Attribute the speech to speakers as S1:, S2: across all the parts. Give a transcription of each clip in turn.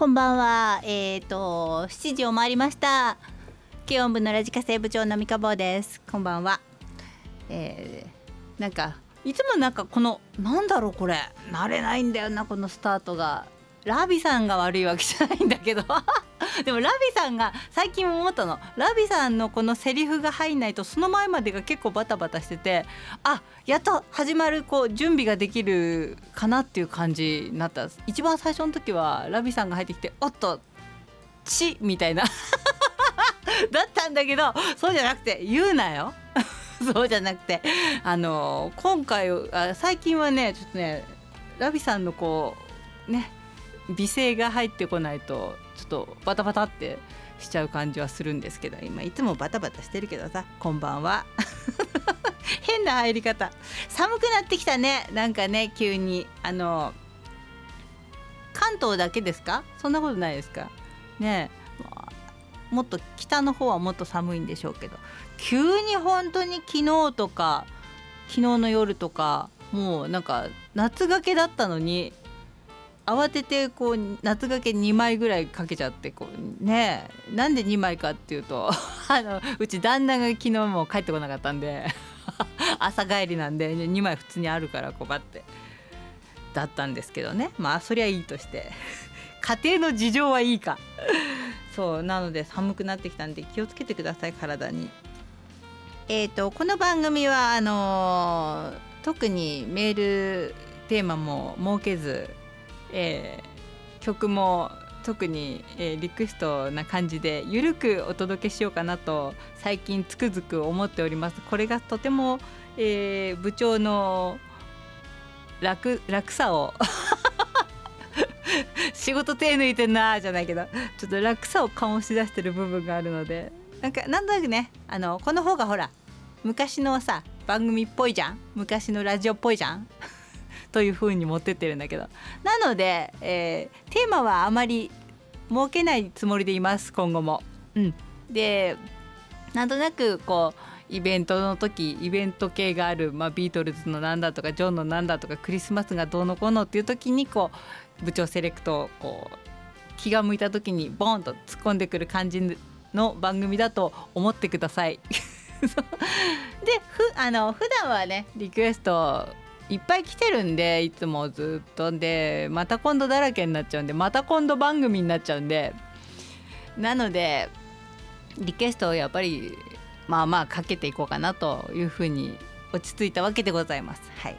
S1: こんばんは。えっ、と7時を回りました。軽音部のラジカセ部長の三日坊です。こんばんは。えー、なんかいつもなんかこのなんだろうこれ慣れないんだよなこのスタートが。ラビさんが悪いわけじゃないんだけど でもラビさんが最近思ったの。ラビさんのこのセリフが入んないとその前までが結構バタバタしててあやっと始まるこう準備ができるかなっていう感じになった。一番最初の時はラビさんが入ってきて「おっとち」みたいな。だったんだけどそうじゃなくて言うなよ。そうじゃなくて あの今回あ最近はねちょっとねラビさんのこうね美声が入ってこないとちょっとバタバタってしちゃう感じはするんですけど今いつもバタバタしてるけどさこんばんは。変な入り方。寒くなってきたねなんかね急に。あの関東だけですか？そんなことないですか？ねえ。もっと北の方はもっと寒いんでしょうけど。急に本当に昨日とか昨日の夜とかもうなんか夏がけだったのに慌ててこう夏がけ2枚ぐらいかけちゃってこうねなんで2枚かっていうと あのうち旦那が昨日も帰ってこなかったんで 朝帰りなんで2枚普通にあるからこうバッてだったんですけどねまあそりゃいいとして 家庭の事情はいいかそうなので寒くなってきたんで気をつけてください体に。えーと、この番組はあのー特にメールテーマも設けずえー曲も特に、えーリクエストな感じでゆるくお届けしようかなと最近つくづく思っております。これがとても、えー部長の楽楽さを 仕事手抜いてんなーじゃないけどちょっと楽さを醸し出してる部分があるのでなんかなんとなくねあのこの方がほら昔のさ番組っぽいじゃん。昔のラジオっぽいじゃん。という風に持ってってるんだけどなので、えーテーマはあまり設けないつもりでいます今後も。うん、でなんとなくこうイベントの時イベント系がある、まあ、ビートルズのなんだとかジョンのなんだとかクリスマスがどうのこうのっていう時にこう部長セレクトをこう気が向いた時にボーンと突っ込んでくる感じの番組だと思ってください。でふあの普段はねリクエストいっぱい来てるんでいつもずっとでまた今度だらけになっちゃうんでまた今度番組になっちゃうんでなのでリクエストをやっぱりまあまあかけていこうかなというふうに落ち着いたわけでございます。はい、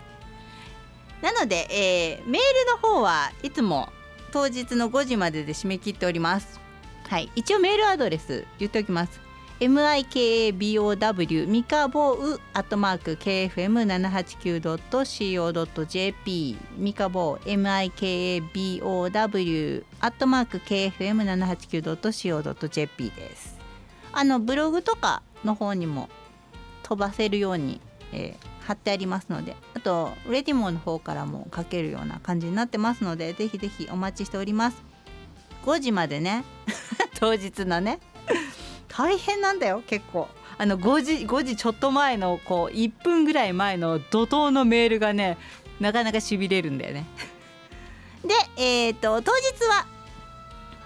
S1: なので、えーメールの方はいつも当日の5時までで締め切っております。はい、一応メールアドレス言っておきます。Mikabow ミカボウアットマーク kfm789.co.jp ミカボウ mikabow アットマーク kfm789.co.jp です。あのブログとかの方にも飛ばせるように、えー貼ってありますのであとレディモの方からも書けるような感じになってますのでぜひぜひお待ちしております。5時までね 当日のね大変なんだよ結構。あの5時5時ちょっと前のこう1分ぐらい前の怒涛のメールがねなかなかしびれるんだよね。でえっ、と当日は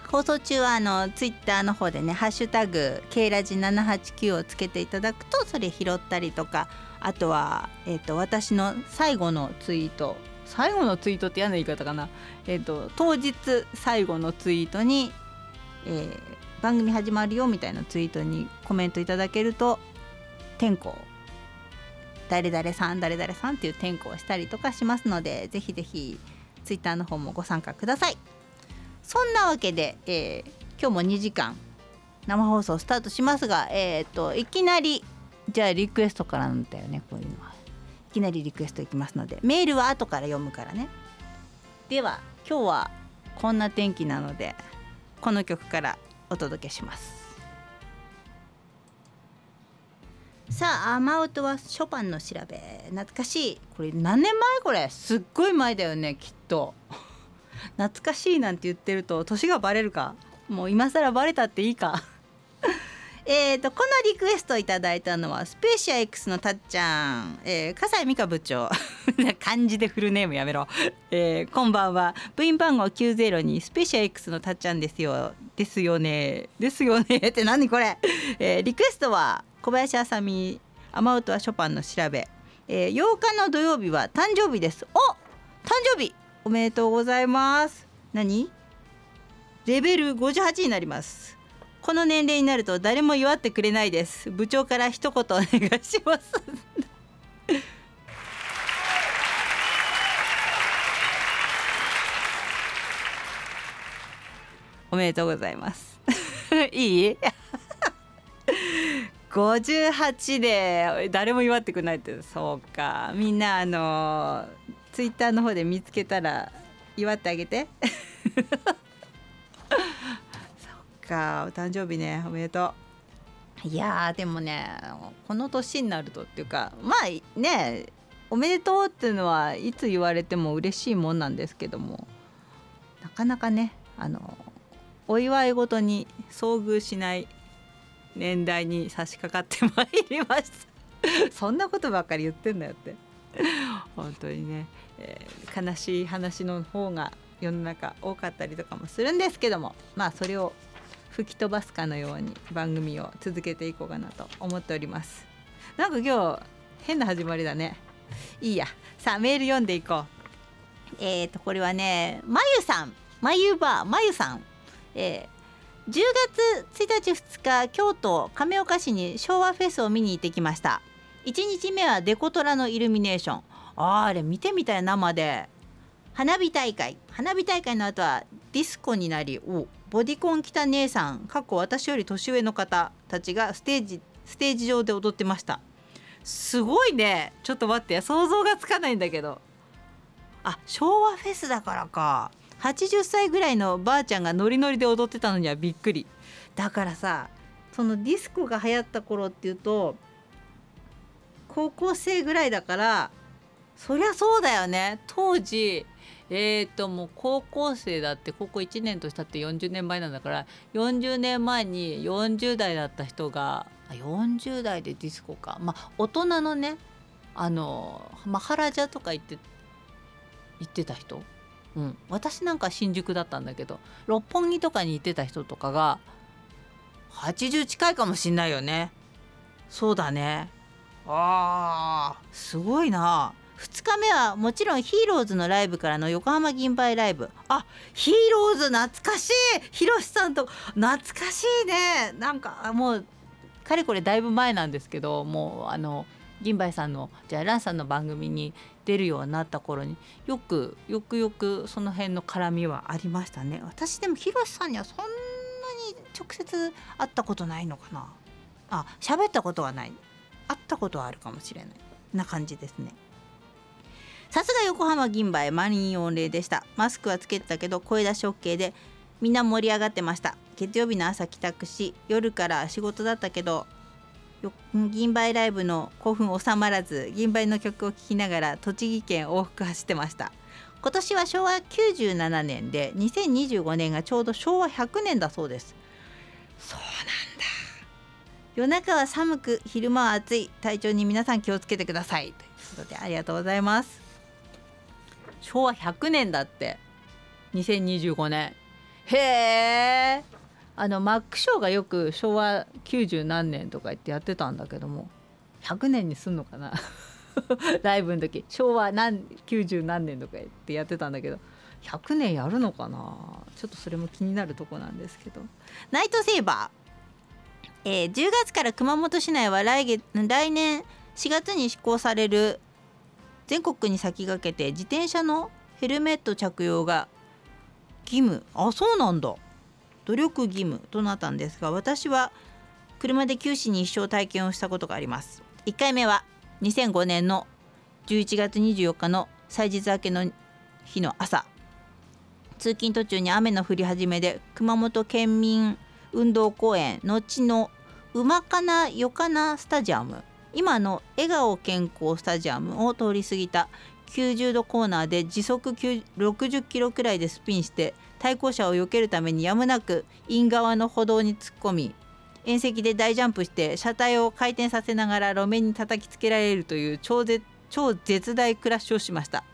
S1: 放送中はあのツイッターの方でね「ハッシュタグ K ラジ789」をつけていただくとそれ拾ったりとかあとは、えー、と私の最後のツイート。最後のツイートって嫌な言い方かな、えー、と当日最後のツイートに、えー番組始まるよみたいなツイートにコメントいただけると天候誰々さん誰々さんっていう天候をしたりとかしますのでぜひぜひツイッターの方もご参加ください。そんなわけで、えー今日も2時間生放送スタートしますがえっ、といきなりじゃあリクエストからなんだよねこういうのは。いきなりリクエストいきますのでメールは後から読むからね。では今日はこんな天気なのでこの曲からお届けします。さあ雨音はショパンの調べ。懐かしい。これ何年前これ？すっごい前だよねきっと。懐かしいなんて言ってると年がバレるか？もう今更バレたっていいか？えーとこのリクエストをいただいたのはスペーシア X のたっちゃん、えー、笠井美香部長。漢字でフルネームやめろ、えー、こんばんは。部員番号90にスペーシア X のたっちゃんですよ。ですよね。ですよね。って何これ、えー、リクエストは小林あさみ雨音はショパンの調べ、えー、8日の土曜日は誕生日です。お誕生日。おめでとうございます。何？レベル58になります。この年齢になると誰も祝ってくれないです。部長から一言お願いします。おめでとうございます。いい？58で誰も祝ってくれないって。そうか。みんなあのツイッターの方で見つけたら祝ってあげて。かお誕生日ねおめでとう。いやでもねこの年になるとっていうかまあねおめでとうっていうのはいつ言われても嬉しいもんなんですけどもなかなかねあのお祝いごとに遭遇しない年代に差し掛かってまいりました。そんなことばっかり言ってんだよって。本当にね、えー、悲しい話の方が世の中多かったりとかもするんですけどもまあそれを吹き飛ばすかのように番組を続けていこうかなと思っております。なんか今日変な始まりだね。いいや。さあメール読んでいこう。えーとこれはねまゆさん。まゆばまゆさん。えー、10月1日2日京都亀岡市に昭和フェスを見に行ってきました。1日目はデコトラのイルミネーション。ああれ見てみたい生で。花火大会。花火大会の後はディスコになりおボディコン着た姉さん過去私より年上の方たちがステージステージ上で踊ってました。すごいね。ちょっと待って想像がつかないんだけど。あ昭和フェスだからか。80歳ぐらいのばあちゃんがノリノリで踊ってたのにはびっくり。だからさそのディスコが流行った頃っていうと高校生ぐらいだからそりゃそうだよね。当時えーともう高校生だって高校1年としたって40年前なんだから40年前に40代だった人が40代でディスコか。まあ大人のねあのマハラジャとか行って行ってた人、うん、私なんか新宿だったんだけど六本木とかに行ってた人とかが80近いかもしんないよね。そうだね。あーすごいな。2日目はもちろんヒーローズのライブからの横浜銀杯ライブ。あヒーローズ懐かしい。ひろしさんと懐かしいね。なんかもうかれこれだいぶ前なんですけどもうあの銀杯さんのじゃあランさんの番組に出るようになった頃によくよくよくその辺の絡みはありましたね。私でもひろしさんにはそんなに直接会ったことないのかな。あ喋ったことはない。会ったことはあるかもしれない。な感じですね。さすが横浜銀杯満員御礼でした。マスクはつけてたけど声出し OK でみんな盛り上がってました。月曜日の朝帰宅し夜から仕事だったけど銀杯ライブの興奮収まらず銀杯の曲を聴きながら栃木県往復走ってました。今年は昭和97年で2025年がちょうど昭和100年だそうです。そうなんだ。夜中は寒く昼間は暑い。体調に皆さん気をつけてください。ということでありがとうございます。昭和100年だって。2025年。へえあのマックショーがよく昭和90何年とか言ってやってたんだけども。100年にすんのかな。ライブの時。昭和何90何年とか言ってやってたんだけど。100年やるのかな。ちょっとそれも気になるとこなんですけど。ナイトセーバー、えー、10月から熊本市内は来月来年4月に施行される全国に先駆けて自転車のヘルメット着用が義務。あそうなんだ。努力義務となったんですが私は車で九死に一生体験をしたことがあります。1回目は2005年の11月24日の祭日明けの日の朝。通勤途中に雨の降り始めで熊本県民運動公園後の馬かなよかなスタジアム。今の笑顔健康スタジアムを通り過ぎた90度コーナーで時速60キロくらいでスピンして対向車を避けるためにやむなくイン側の歩道に突っ込み縁石で大ジャンプして車体を回転させながら路面に叩きつけられるという超絶超絶大クラッシュをしました。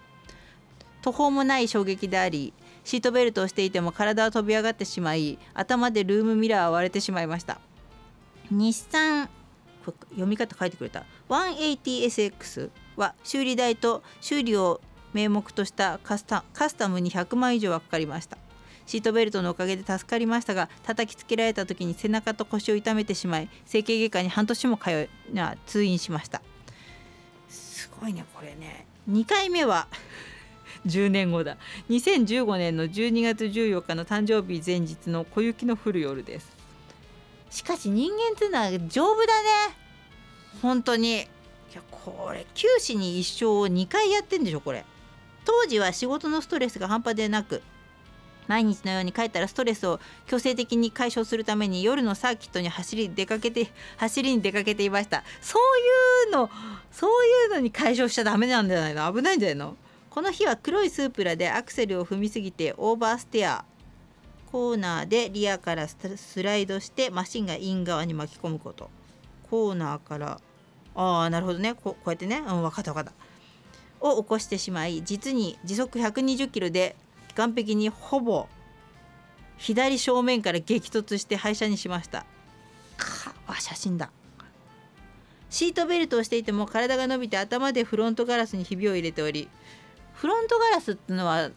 S1: 途方もない衝撃でありシートベルトをしていても体は飛び上がってしまい頭でルームミラーは割れてしまいました。日産読み方書いてくれた。180SX は修理代と修理を名目としたカスタカスタムに100万以上はかかりました。シートベルトのおかげで助かりましたが叩きつけられた時に背中と腰を痛めてしまい整形外科に半年も通いな通院しました。すごいねこれね。2回目は 10年後だ。2015年の12月14日の誕生日前日の小雪の降る夜です。しかし人間っていうのは丈夫だね。本当に。いやこれ九死に一生を2回やってんでしょこれ。当時は仕事のストレスが半端でなく毎日のように帰ったらストレスを強制的に解消するために夜のサーキットに走り出かけて走りに出かけていました。そういうのそういうのに解消しちゃダメなんじゃないの？危ないんじゃないの？この日は黒いスープラでアクセルを踏みすぎてオーバーステア。コーナーでリアからスライドしてマシンがイン側に巻き込むこと。コーナーからああなるほどね。こうやってね。うん分かった分かった。を起こしてしまい実に時速120キロで岸壁にほぼ左正面から激突して廃車にしました。かあ写真だ。シートベルトをしていても体が伸びて頭でフロントガラスにひびを入れておりフロントガラスっていうのは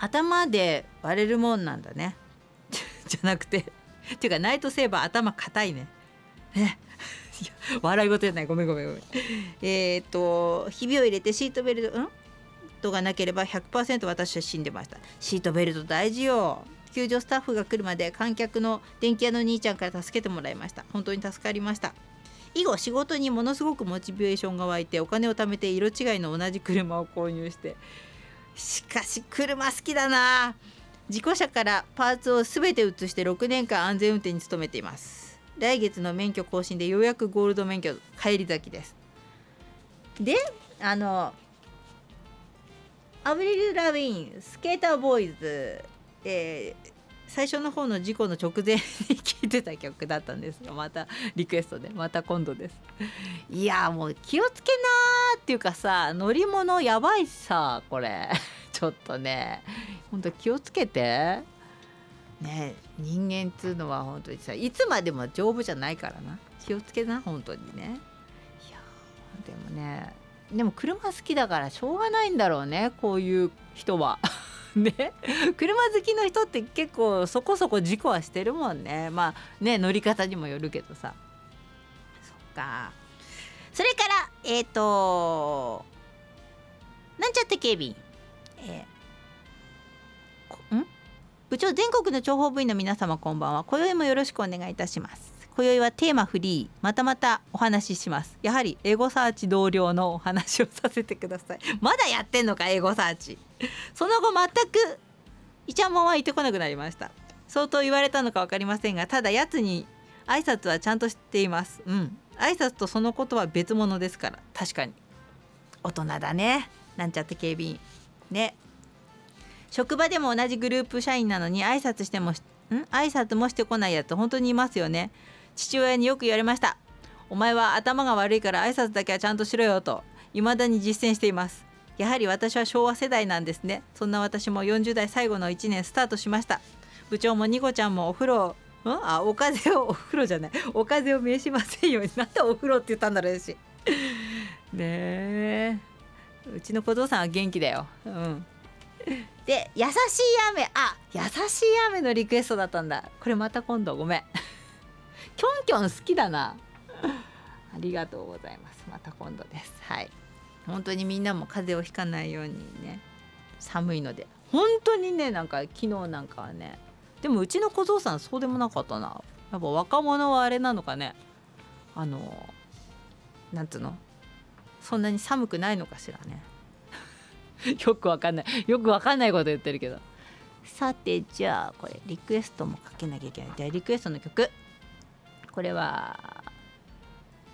S1: 頭で割れるもんなんだね。じゃなくてっていうかナイトセーバー頭硬いね。ね笑い事じゃない。ごめんごめんごめん。えっ、とひびを入れてシートベルトん？トがなければ100%私は死んでました。シートベルト大事よ。救助スタッフが来るまで観客の電気屋の兄ちゃんから助けてもらいました。本当に助かりました。以後仕事にものすごくモチベーションが湧いてお金を貯めて色違いの同じ車を購入してしかし車好きだな。事故車からパーツを全て移して6年間安全運転に努めています。来月の免許更新でようやくゴールド免許返り咲きです。であのアブリル・ラビーンスケーターボーイズ、えー、最初の方の事故の直前に聴いてた曲だったんですがまたリクエストで。また今度です。いやもう気をつけなーっていうかさ乗り物やばいさこれ。ちょっとね。ほんと気をつけて。ね人間っつうのは本当にさいつまでも丈夫じゃないからな。気をつけな本当にね。いやでもねでも車好きだからしょうがないんだろうねこういう人は。ね。車好きの人って結構そこそこ事故はしてるもんね。まあね乗り方にもよるけどさ。そっか。それからえっ、ー、となんちゃって警備。員え、ん？部長全国の諜報部員の皆様こんばんは。今宵もよろしくお願いいたします。今宵はテーマフリーまたまたお話しします。やはりエゴサーチ同僚のお話をさせてください。まだやってんのかエゴサーチ。その後全くイチャモンは言ってこなくなりました。相当言われたのか分かりませんがただやつに挨拶はちゃんと知っています。うん。挨拶とそのことは別物ですから。確かに。大人だね。なんちゃって警備員。ね。職場でも同じグループ社員なのに挨拶してもん？挨拶もしてこないやつ本当にいますよね。父親によく言われましたお前は頭が悪いから挨拶だけはちゃんとしろよと未だに実践していますやはり私は昭和世代なんですねそんな私も40代最後の1年スタートしました部長もニコちゃんもお風呂ん？あお風をお風呂じゃない。お風を召しませんように。なってお風呂って言ったんだろうしねえ。うちの小僧さんは元気だよ。うん。で優しい雨。あ優しい雨のリクエストだったんだ。これまた今度。ごめん。キョンキョン好きだな。ありがとうございます。また今度です。はい。本当にみんなも風邪をひかないようにね。寒いので。本当にねなんか昨日なんかはね。でもうちの小僧さんそうでもなかったな。やっぱ若者はあれなのかね。あのなんつうの？そんなに寒くないのかしらね。よくわかんない。よくわかんないこと言ってるけど。さてじゃあこれリクエストもかけなきゃいけない。でリクエストの曲。これは。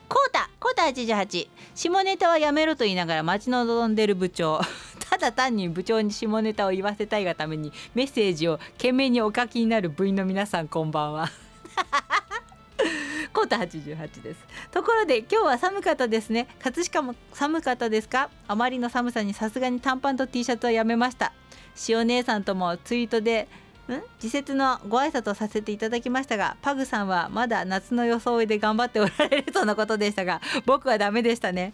S1: コータコータ88下ネタはやめろと言いながら待ち望んでる部長。ただ単に部長に下ネタを言わせたいがためにメッセージを懸命にお書きになる部員の皆さんこんばんは。コータ88です。ところで今日は寒かったですね。葛飾も寒かったですか？あまりの寒さにさすがに短パンと T シャツはやめました。塩姉さんともツイートでん？自節のご挨拶をさせていただきましたがパグさんはまだ夏の装いで頑張っておられるとのことでしたが 僕はダメでしたね。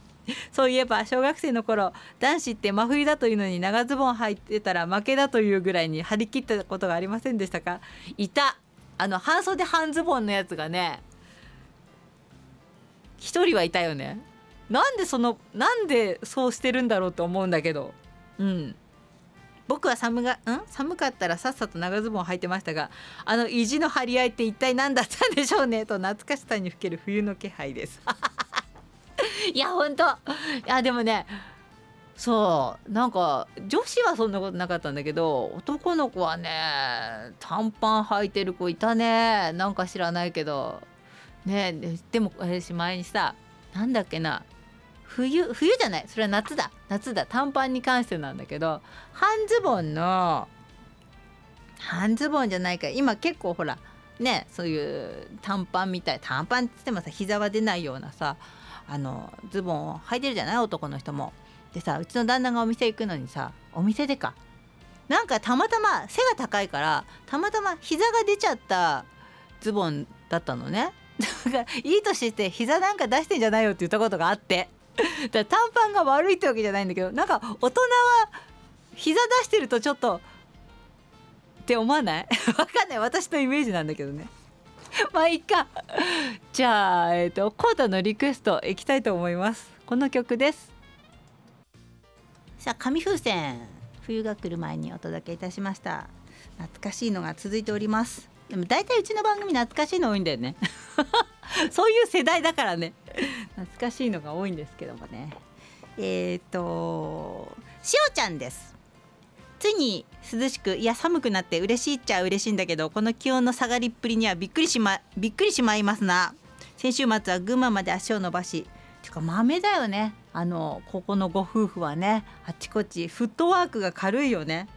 S1: そういえば小学生の頃男子って真冬だというのに長ズボン履いてたら負けだというぐらいに張り切ったことがありませんでしたか？いた。あの半袖半ズボンのやつがね一人はいたよね。なんでそのなんでそうしてるんだろうと思うんだけど。うん。僕は寒がん？寒かったらさっさと長ズボンを履いてましたがあの意地の張り合いって一体何だったんでしょうねと懐かしさにふける冬の気配です。いやほんと。いやでもねそうなんか女子はそんなことなかったんだけど男の子はね短パン履いてる子いたね。なんか知らないけど。ねでも私前にさなんだっけな冬冬じゃない。それは夏だ。夏だ。短パンに関してなんだけど半ズボンの半ズボンじゃないか今結構ほらねそういう短パンみたい短パンっつってもさ膝は出ないようなさあのズボンを履いてるじゃない？男の人も。でさうちの旦那がお店行くのにさお店でか。なんかたまたま背が高いからたまたま膝が出ちゃったズボンだったのね。だからいい年して膝なんか出してんじゃないよって言ったことがあって。だ短パンが悪いってわけじゃないんだけどなんか大人は膝出してるとちょっとって思わない？わかんない。私のイメージなんだけどね。まあいいか。じゃあえっ、ー、とコータのリクエストいきたいと思います。この曲です。さあ紙風船。冬が来る前にお届けいたしました。懐かしいのが続いております。でも大体うちの番組懐かしいの多いんだよね。そういう世代だからね。懐かしいのが多いんですけどもね。えっ、ー、としおちゃんです。ついに涼しくいや寒くなって嬉しいっちゃ嬉しいんだけどこの気温の下がりっぷりにはびっくりしまびっくりしまいますな。先週末は群馬まで足を伸ばしてか豆だよね。あのここのご夫婦はねあちこちフットワークが軽いよね。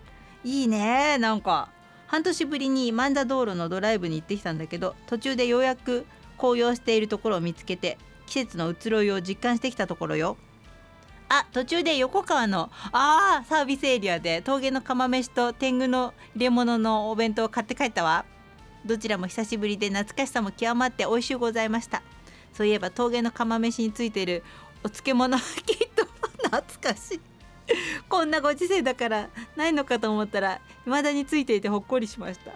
S1: いいねなんか。半年ぶりに万田道路のドライブに行ってきたんだけど途中でようやく紅葉しているところを見つけて季節の移ろいを実感してきたところよ。あ途中で横川のあーサービスエリアで峠の釜飯と天狗の入れ物のお弁当を買って帰ったわ。どちらも久しぶりで懐かしさも極まって美味しゅうございました。そういえば峠の釜飯についているお漬物きっと懐かしい。こんなご時世だからないのかと思ったら未だについていてほっこりしました。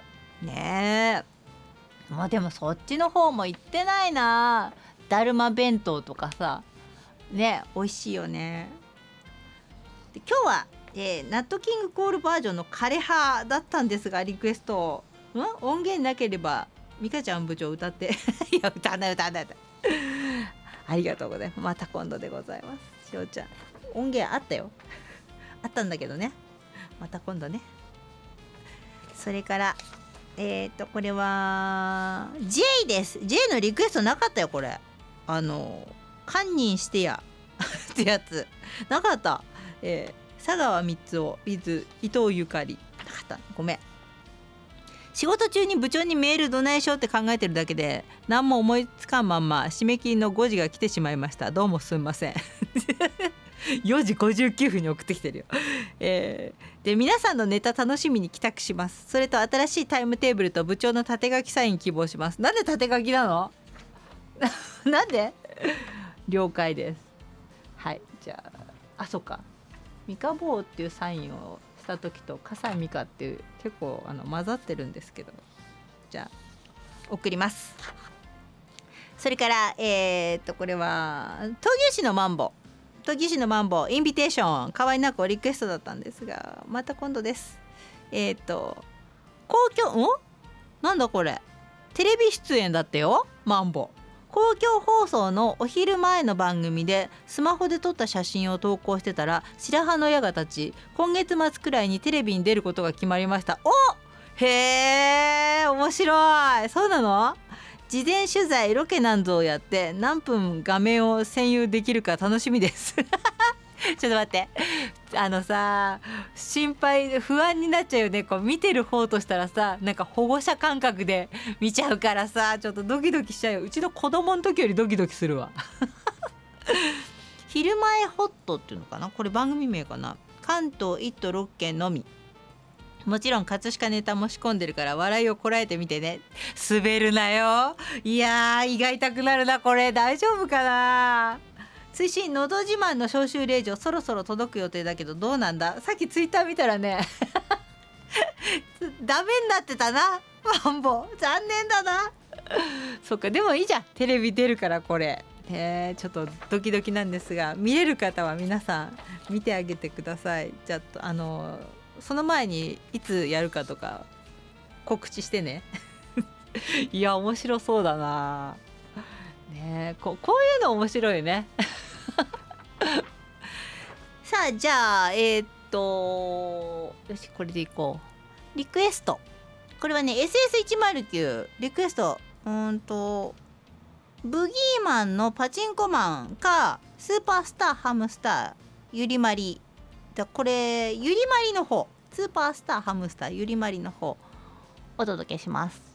S1: ねえ。まあでもそっちの方も行ってないな。だるま弁当とかさね美味しいよね。で今日は、えー、ナットキングコールバージョンの枯葉だったんですがリクエストん？音源なければ美香ちゃん部長歌って。いや歌わない歌わないありがとうございます。また今度でございます。しおちゃん音源あったよ。あったんだけどね。また今度ね。それからえっ、ー、とこれは J です。J のリクエストなかったよこれ。あの堪忍してや ってやつ。なかった、えー、佐川光雄 with 伊藤ゆかり。なかった。ごめん。仕事中に部長にメールどないしようって考えてるだけで何も思いつかんまんま締め切りの5時が来てしまいました。どうもすんません。4時59分に送ってきてるよ、えー、で皆さんのネタ楽しみに帰宅します。それと新しいタイムテーブルと部長の縦書きサイン希望します。なんで縦書きなの？なんで？了解です。はいじゃああそっか。ミカボーっていうサインをした時と笠井美香っていう結構あの混ざってるんですけど。じゃあ送ります。それからえー、っとこれは闘牛士のマンボ。闘牛士のマンボインビテーション。河合奈子リクエストだったんですがまた今度です。えー、っと公共ん？なんだこれ。テレビ出演だってよマンボ。公共放送のお昼前の番組でスマホで撮った写真を投稿してたら白羽の矢が立ち今月末くらいにテレビに出ることが決まりました。おへえ面白い。そうなの？事前取材ロケなんぞをやって何分画面を占有できるか楽しみです。ちょっと待って。あのさ心配不安になっちゃうよね。こう見てる方としたらさなんか保護者感覚で 見ちゃうからさちょっとドキドキしちゃうよ。うちの子供の時よりドキドキするわ。昼前ホットっていうのかな？これ番組名かな？関東1都6県のみ。もちろん葛飾ネタも仕込んでるから笑いをこらえてみてね。滑るなよ。いやー胃が痛くなるなこれ。大丈夫かな？推進のど自慢の招集令状そろそろ届く予定だけどどうなんだ？さっきツイッター見たらね ダメになってたなマンボ。残念だな。そっかでもいいじゃん。テレビ出るからこれ。えちょっとドキドキなんですが見れる方は皆さん見てあげてください。じゃああのその前にいつやるかとか告知してね。いや面白そうだな。ね。ここういうの面白いね。さあじゃあえー、っとよしこれでいこう。リクエスト。これはね SS109 リクエスト。うんとブギーマンのパチンコマンかスーパースターハムスターゆりまり。だこれゆりまりの方。スーパースターハムスターゆりまりの方。お届けします。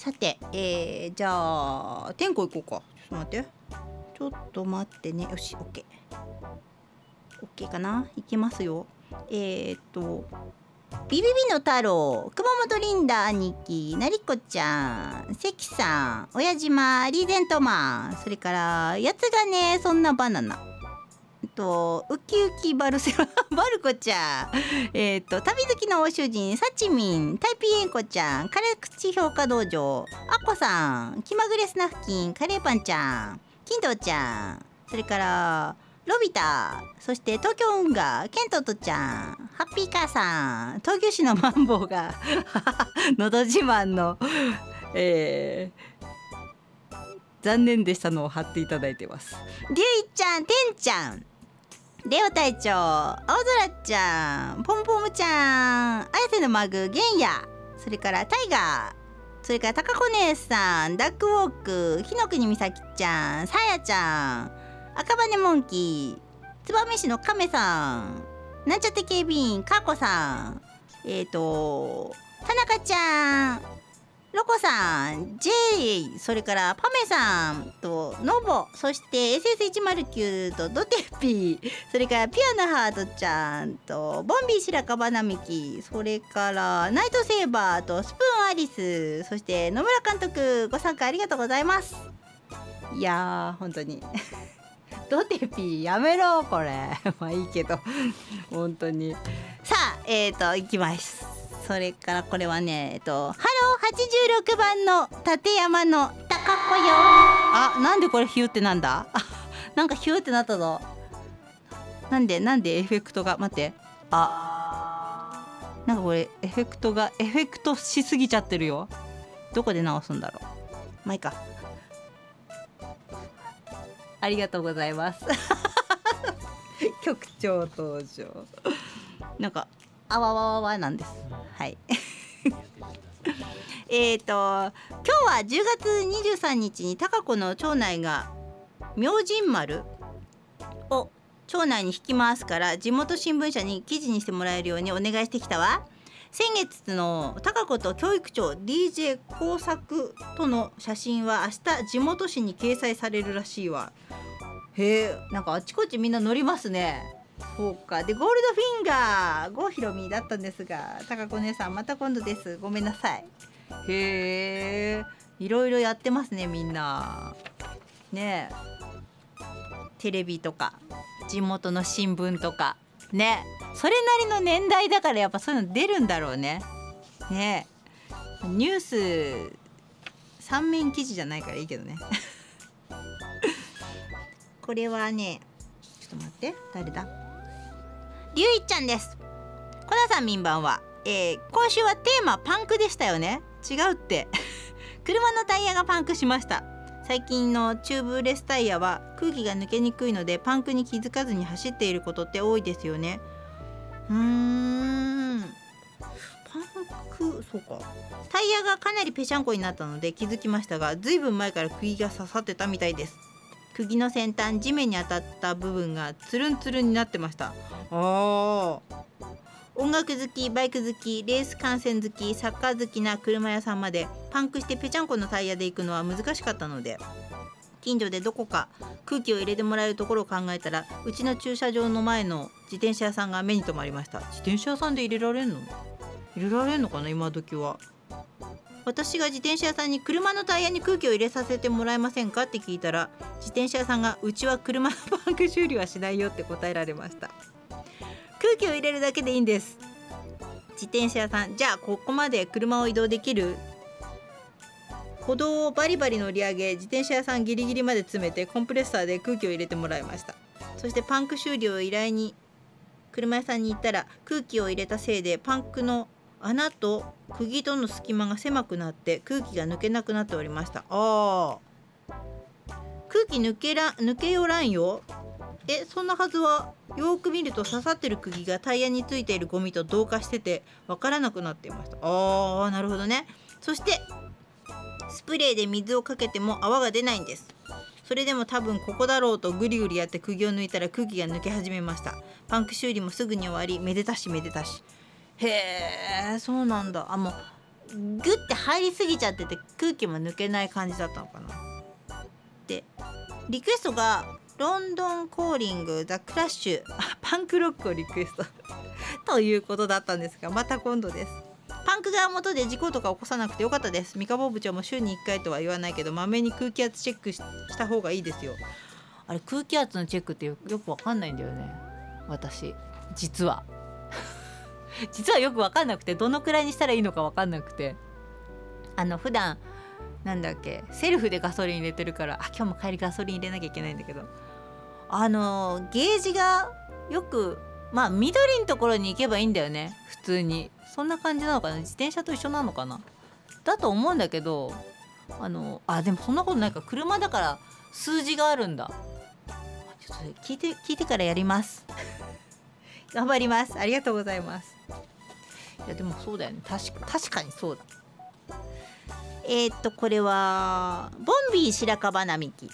S1: さて、えー、じゃあ天候行こうか。ちょっと待って。ちょっと待ってね。よし OK OK かな？行きますよ。えー、っとビビビの太郎。熊本リンダ兄貴なりこちゃん。関さん。親島リーゼントマン。それからやつがねそんなバナナ。とウキウキバルセロナ バルコちゃん。えっ、ー、と旅好きのお主人サチミンタイピーエンコちゃんカレー口評価道場アッコさん気まぐれスナフキンカレーパンちゃん金堂ちゃんそれからロビタそして東京運河ケントとちゃんハッピーカーさん東京市のマンボウが のど自慢の、えー、残念でしたのを貼っていただいてます。りゅういちゃんてんちゃんレオ隊長青空ちゃんポンポムちゃん綾瀬のマグゲンヤそれからタイガーそれからタカコ姉さんダックウォーク火の国美咲ちゃんさやちゃん赤羽モンキー燕市の亀さんなんちゃって警備員かこさんえっ、ー、と田中ちゃんロコさん J それからパメさんとノボそして SS109 とドテピーそれからピアノハートちゃんとボンビー白樺並木それからナイトセーバーとスプーンアリスそして野村監督ご参加ありがとうございます。いやー本当に。ドテピーやめろこれ。まあいいけど。本当に。さあえっ、ー、といきます。それからこれはねえっとハロー86番の立山の高子よ。あなんでこれヒューってなんだ？なんかヒューってなったぞ。なんでなんでエフェクトが？待って。あなんかこれエフェクトがエフェクトしすぎちゃってるよ。どこで直すんだろう？まあいいか。ありがとうございます。局長登場。なんかあわわわわなんです。はい。えっと今日は10月23日に高子の町内が明神丸を町内に引き回すから地元新聞社に記事にしてもらえるようにお願いしてきたわ。先月の高子と教育長 DJ 工作との写真は明日地元紙に掲載されるらしいわ。へえなんかあちこちみんな乗りますねそうか。でゴールドフィンガー郷ひろみだったんですが高子姉さんまた今度です。ごめんなさい。へえ。いろいろやってますねみんな。ね。えテレビとか地元の新聞とか。ね。それなりの年代だからやっぱそういうの出るんだろうね。ね。えニュース三面記事じゃないからいいけどね。これはねちょっと待って。誰だ？りゅういちゃんです。こなさん民番は、えー、今週はテーマパンクでしたよね。違うって。車のタイヤがパンクしました。最近のチューブレスタイヤは空気が抜けにくいのでパンクに気づかずに走っていることって多いですよね。うーん。パンふそうか。タイヤがかなりぺしゃんこになったので気づきましたがずいぶん前から釘が刺さってたみたいです。釘の先端地面に当たった部分がつるんつるんになってました。あー。音楽好きバイク好きレース観戦好きサッカー好きな車屋さんまでパンクしてぺちゃんこのタイヤで行くのは難しかったので近所でどこか空気を入れてもらえるところを考えたらうちの駐車場の前の自転車屋さんが目に留まりました。自転車屋さんで入れられんの？入れられんのかな今時は。私が自転車屋さんに車のタイヤに空気を入れさせてもらえませんかって聞いたら自転車屋さんがうちは車のパンク修理はしないよって答えられました。空気を入れるだけでいいんです。自転車屋さんじゃあここまで車を移動できる？歩道をバリバリ乗り上げ自転車屋さんギリギリまで詰めてコンプレッサーで空気を入れてもらいました。そしてパンク修理を依頼に車屋さんに行ったら空気を入れたせいでパンクの穴と釘との隙間が狭くなって空気が抜けなくなっておりました。あー空気抜けら抜けよらんよ。えそんなはずはよーく見ると刺さってる釘がタイヤについているゴミと同化しててわからなくなっていました。あーなるほどね。そしてスプレーで水をかけても泡が出ないんです。それでも多分ここだろうとグリグリやって釘を抜いたら空気が抜け始めました。パンク修理もすぐに終わりめでたしめでたし。へえそうなんだ。あもうグッて入りすぎちゃってて空気も抜けない感じだったのかな。でリクエストがロンドンコーリングザ・クラッシュ。パンクロックをリクエスト。ということだったんですがまた今度です。パンクが元で事故とか起こさなくてよかったです。三河部長も週に1回とは言わないけどまめに空気圧チェックした方がいいですよ。あれ空気圧のチェックってよよくわかんないんだよね。私実は。実はよくわかんなくてどのくらいにしたらいいのかわかんなくて。あの普段なんだっけセルフでガソリン入れてるからあ今日も帰りガソリン入れなきゃいけないんだけど。あのゲージがよくまあ緑のところに行けばいいんだよね。普通に。そんな感じなのかな？自転車と一緒なのかな？だと思うんだけどあのあでもそんなことないか。車だから数字があるんだ。ちょっと聞いて聞いてからやります。頑張ります。ありがとうございます。いやでもそうだよね。確か確かにそうだ。えー、っとこれはボンビー白樺並木。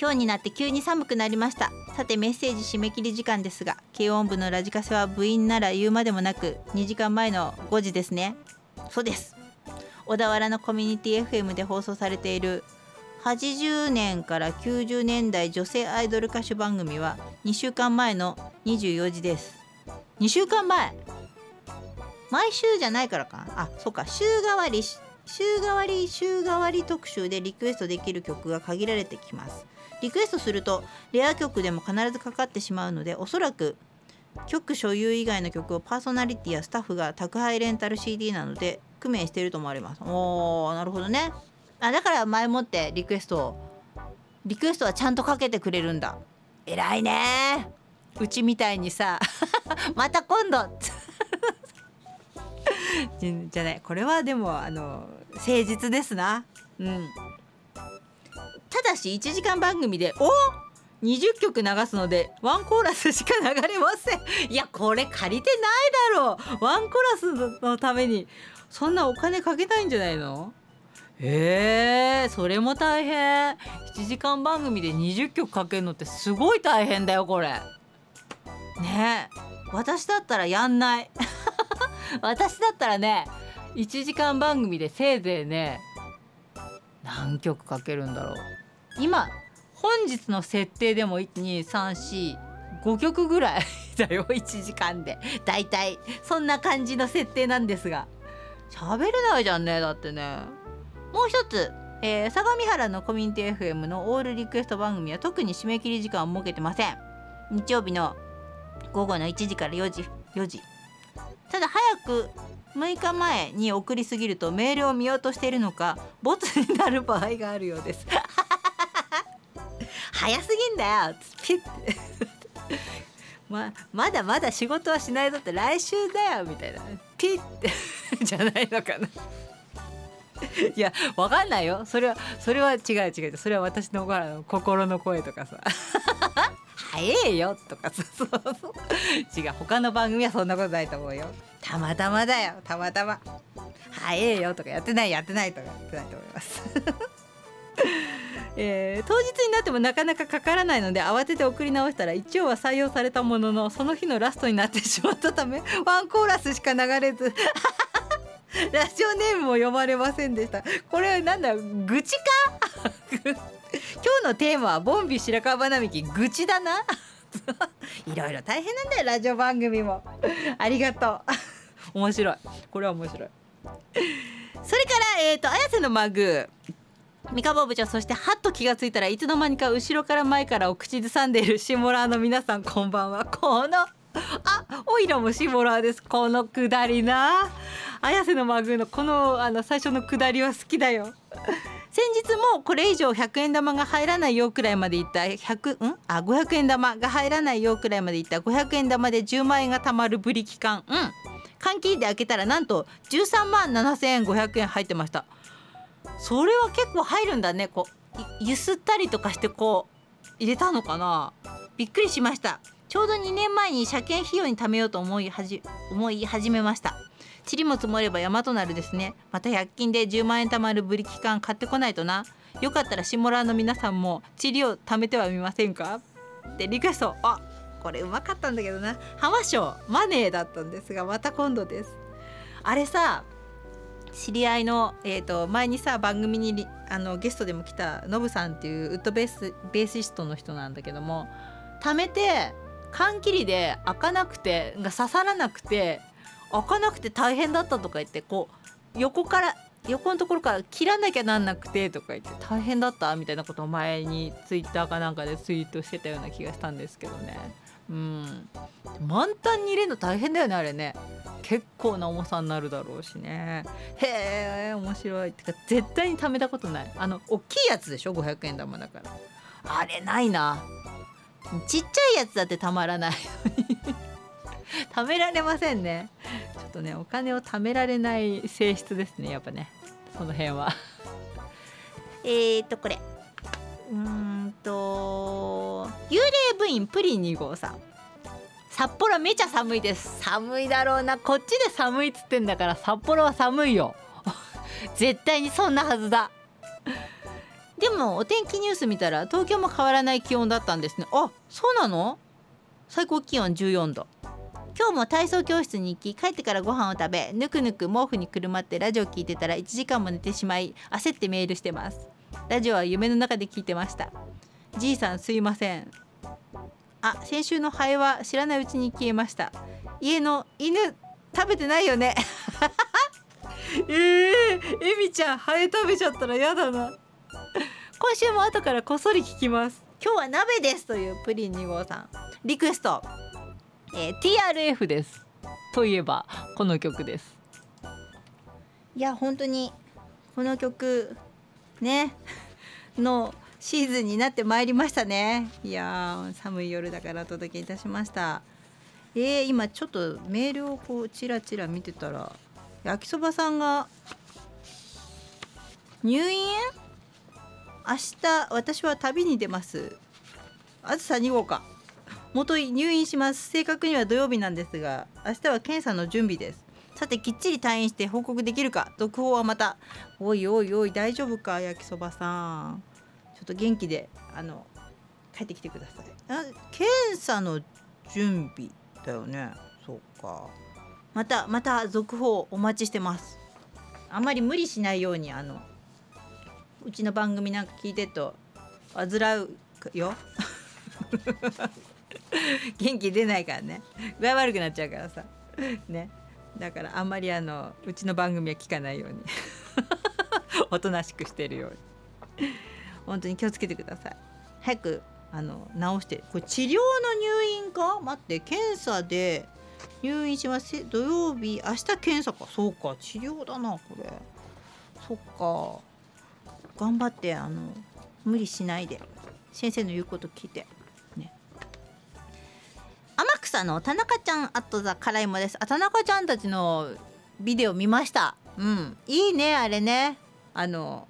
S1: 今日になって急に寒くなりました。さてメッセージ締め切り時間ですが軽音部のラジカセは部員なら言うまでもなく2時間前の5時ですね。そうです。小田原のコミュニティ FM で放送されている80年から90年代女性アイドル歌手番組は2週間前の24時です。2週間前？毎週じゃないからか。なあそうか。週替わり週替わり週替わり特集でリクエストできる曲が限られてきます。リクエストするとレア曲でも必ずかかってしまうのでおそらく曲所有以外の曲をパーソナリティやスタッフが宅配レンタル CD なので工面していると思われます。おーなるほどね。あだから前もってリクエストをリクエストはちゃんとかけてくれるんだ。偉いね。うちみたいにさ また今度 じゃない。これはでもあの誠実ですな。うん。ただし1時間番組でお20曲流すのでワンコーラスしか流れません。いやこれ借りてないだろう。ワンコーラスのためにそんなお金かけたいんじゃないの？えー、それも大変。1時間番組で20曲かけるのってすごい大変だよこれ。ねえ。私だったらやんない。私だったらね1時間番組でせいぜいね何曲かけるんだろう。今本日の設定でも12345曲ぐらい だよ1時間で。だいたいそんな感じの設定なんですが。喋れないじゃんねだってね。もう一つ、えー、相模原のコミュニティ FM のオールリクエスト番組は特に締め切り時間を設けてません。日曜日の午後の1時から4時4時。ただ早く6日前に送りすぎるとメールを見落としているのかボツになる場合があるようです。早すぎんだよピッて。ままだまだ仕事はしないぞって来週だよみたいな。ピッて。じゃないのかな。いやわかんないよ。それはそれは違う違う。それは私の心の声とかさ。早えよとかさ。そうそう。違う他の番組はそんなことないと思うよ。たまたまだよ。たまたま。早えよとかやってないやってないとかやってないと思います。えー、当日になってもなかなかかからないので慌てて送り直したら一応は採用されたもののその日のラストになってしまったためワンコーラスしか流れず。ラジオネームも読まれませんでした。これなんだ愚痴か？今日のテーマはボンビ白樺並木愚痴だな。いろいろ大変なんだよラジオ番組も。ありがとう。面白い。これは面白い。それからえっ、ー、と綾瀬のマグ。三河部長そしてはっと気がついたらいつの間にか後ろから前からお口ずさんでいるシモラーの皆さんこんばんは。このあおいらもシモラーです。このくだりな。綾瀬のマグのこのあの最初のくだりは好きだよ。先日もこれ以上100円玉が入らないようくらいまでいった100ん？あ500円玉が入らないようくらいまでいった500円玉で10万円が貯まるブリ期間。うん。換気で開けたらなんと13万7千円500円入ってました。それは結構入るんだね。こうゆすったりとかしてこう入れたのかな。びっくりしました。ちょうど2年前に車検費用に貯めようと思いはじ思い始めました。塵も積もれば山となるですね。また100均で10万円貯まるブリキ缶買ってこないとな。よかったらシモラーの皆さんも塵を貯めてはみませんか？ってリクエスト。あこれうまかったんだけどな。浜賞マネーだったんですがまた今度です。あれさ知り合いの、えーと、前にさ番組にあのゲストでも来たノブさんっていうウッドベースベーシストの人なんだけども貯めて缶切りで開かなくてが刺さらなくて開かなくて大変だったとか言ってこう横から横のところから切らなきゃなんなくてとか言って大変だった？みたいなことを前にツイッターかなんかでツイートしてたような気がしたんですけどね。うん。満タンに入れるの大変だよねあれね。結構な重さになるだろうしね。へえ面白い。ってか絶対に貯めたことない。あの大きいやつでしょ？500円玉だから。あれないな。ちっちゃいやつだってたまらない。貯められませんね。ちょっとねお金を貯められない性質ですねやっぱね。その辺は。えーとこれ。うんと幽霊部員プリン2号さん。札幌めちゃ寒いです。寒いだろうな。こっちで寒いっつってんだから札幌は寒いよ。絶対にそんなはずだ。でもお天気ニュース見たら東京も変わらない気温だったんですね。あそうなの？最高気温14度今日も体操教室に行き帰ってからご飯を食べぬくぬく毛布にくるまってラジオ聞いてたら1時間も寝てしまい焦ってメールしてます。ラジオは夢の中で聞いてました。じいさんすいません。あ先週のハエは知らないうちに消えました。家の犬食べてないよね。えー、エミちゃんハエ食べちゃったらやだな。今週も後からこっそり聞きます。今日は鍋ですというプリン2号さん。リクエスト。えー、TRF です。といえばこの曲です。いや本当にこの曲ね のシーズンになってまいりましたね。いや寒い夜だからお届けいたしました。えー、今ちょっとメールをこうチラチラ見てたら焼きそばさんが入院？明日私は旅に出ます。あずさ2号か。元井入院します。正確には土曜日なんですが明日は検査の準備です。さてきっちり退院して報告できるか。続報はまた。おいおいおい大丈夫か焼きそばさん。ちょっと元気であの帰ってきてください。あ検査の準備だよね。そうか。またまた続報お待ちしてます。あんまり無理しないようにあのうちの番組なんか聞いてると煩うよ。元気出ないからね。具合悪くなっちゃうからさ。ね。だからあんまりあのうちの番組は聞かないように。おとなしくしてるように。本当に気をつけてください。早くあの治して。これ治療の入院か？待って。検査で入院します。土曜日？明日検査か？そうか。治療だなこれ。そっか。頑張ってあの無理しないで。先生の言うこと聞いて。天草の田中ちゃんアットザ辛いもです。あ田中ちゃんたちのビデオ見ました。うん。いいねあれね。あの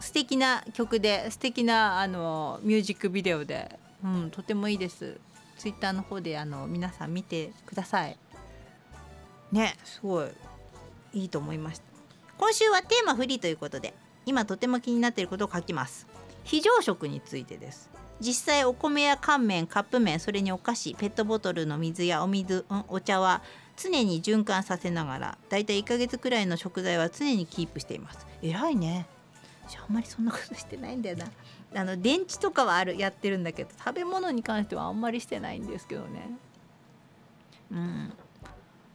S1: 素敵な曲で素敵なあのミュージックビデオで、うん、とてもいいです。ツイッターの方であの皆さん見てください。ねすごい。いいと思いました。今週はテーマフリーということで今とても気になっていることを書きます。非常食についてです。実際お米や乾麺カップ麺それにお菓子ペットボトルの水やお水、うん、お茶は常に循環させながらだいたい1ヶ月くらいの食材は常にキープしています。偉いね。あんまりそんなことしてないんだよな。あの電池とかはあるやってるんだけど食べ物に関してはあんまりしてないんですけどね。うん。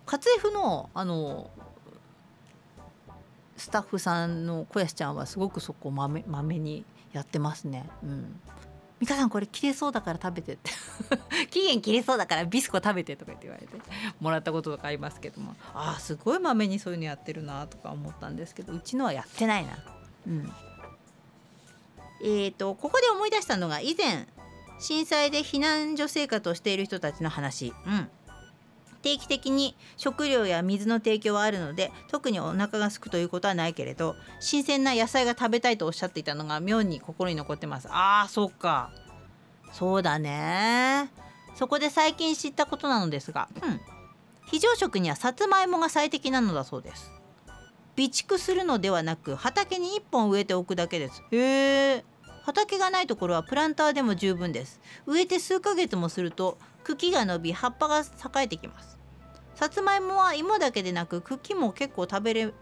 S1: 活 F のあのスタッフさんの小安ちゃんはすごくそこまめまめにやってますね。うん美香さんこれ切れそうだから食べてって。期限切れそうだからビスコ食べてとか言って言われて。もらったこととかありますけども。ああすごいまめにそういうのやってるなとか思ったんですけど。うちのはやってないな。うん。えーと、ここで思い出したのが以前震災で避難所生活をしている人たちの話、うん、定期的に食料や水の提供はあるので特にお腹が空くということはないけれど新鮮な野菜が食べたいとおっしゃっていたのが妙に心に残ってます。あーそっか。そうだね。そこで最近知ったことなのですが、うん、非常食にはさつまいもが最適なのだそうです。備蓄するのではなく畑に1本植えておくだけです。へえ畑がないところはプランターでも十分です。植えて数ヶ月もすると茎が伸び葉っぱが栄えてきます。さつまいもは芋だけでなく茎も結構食べれ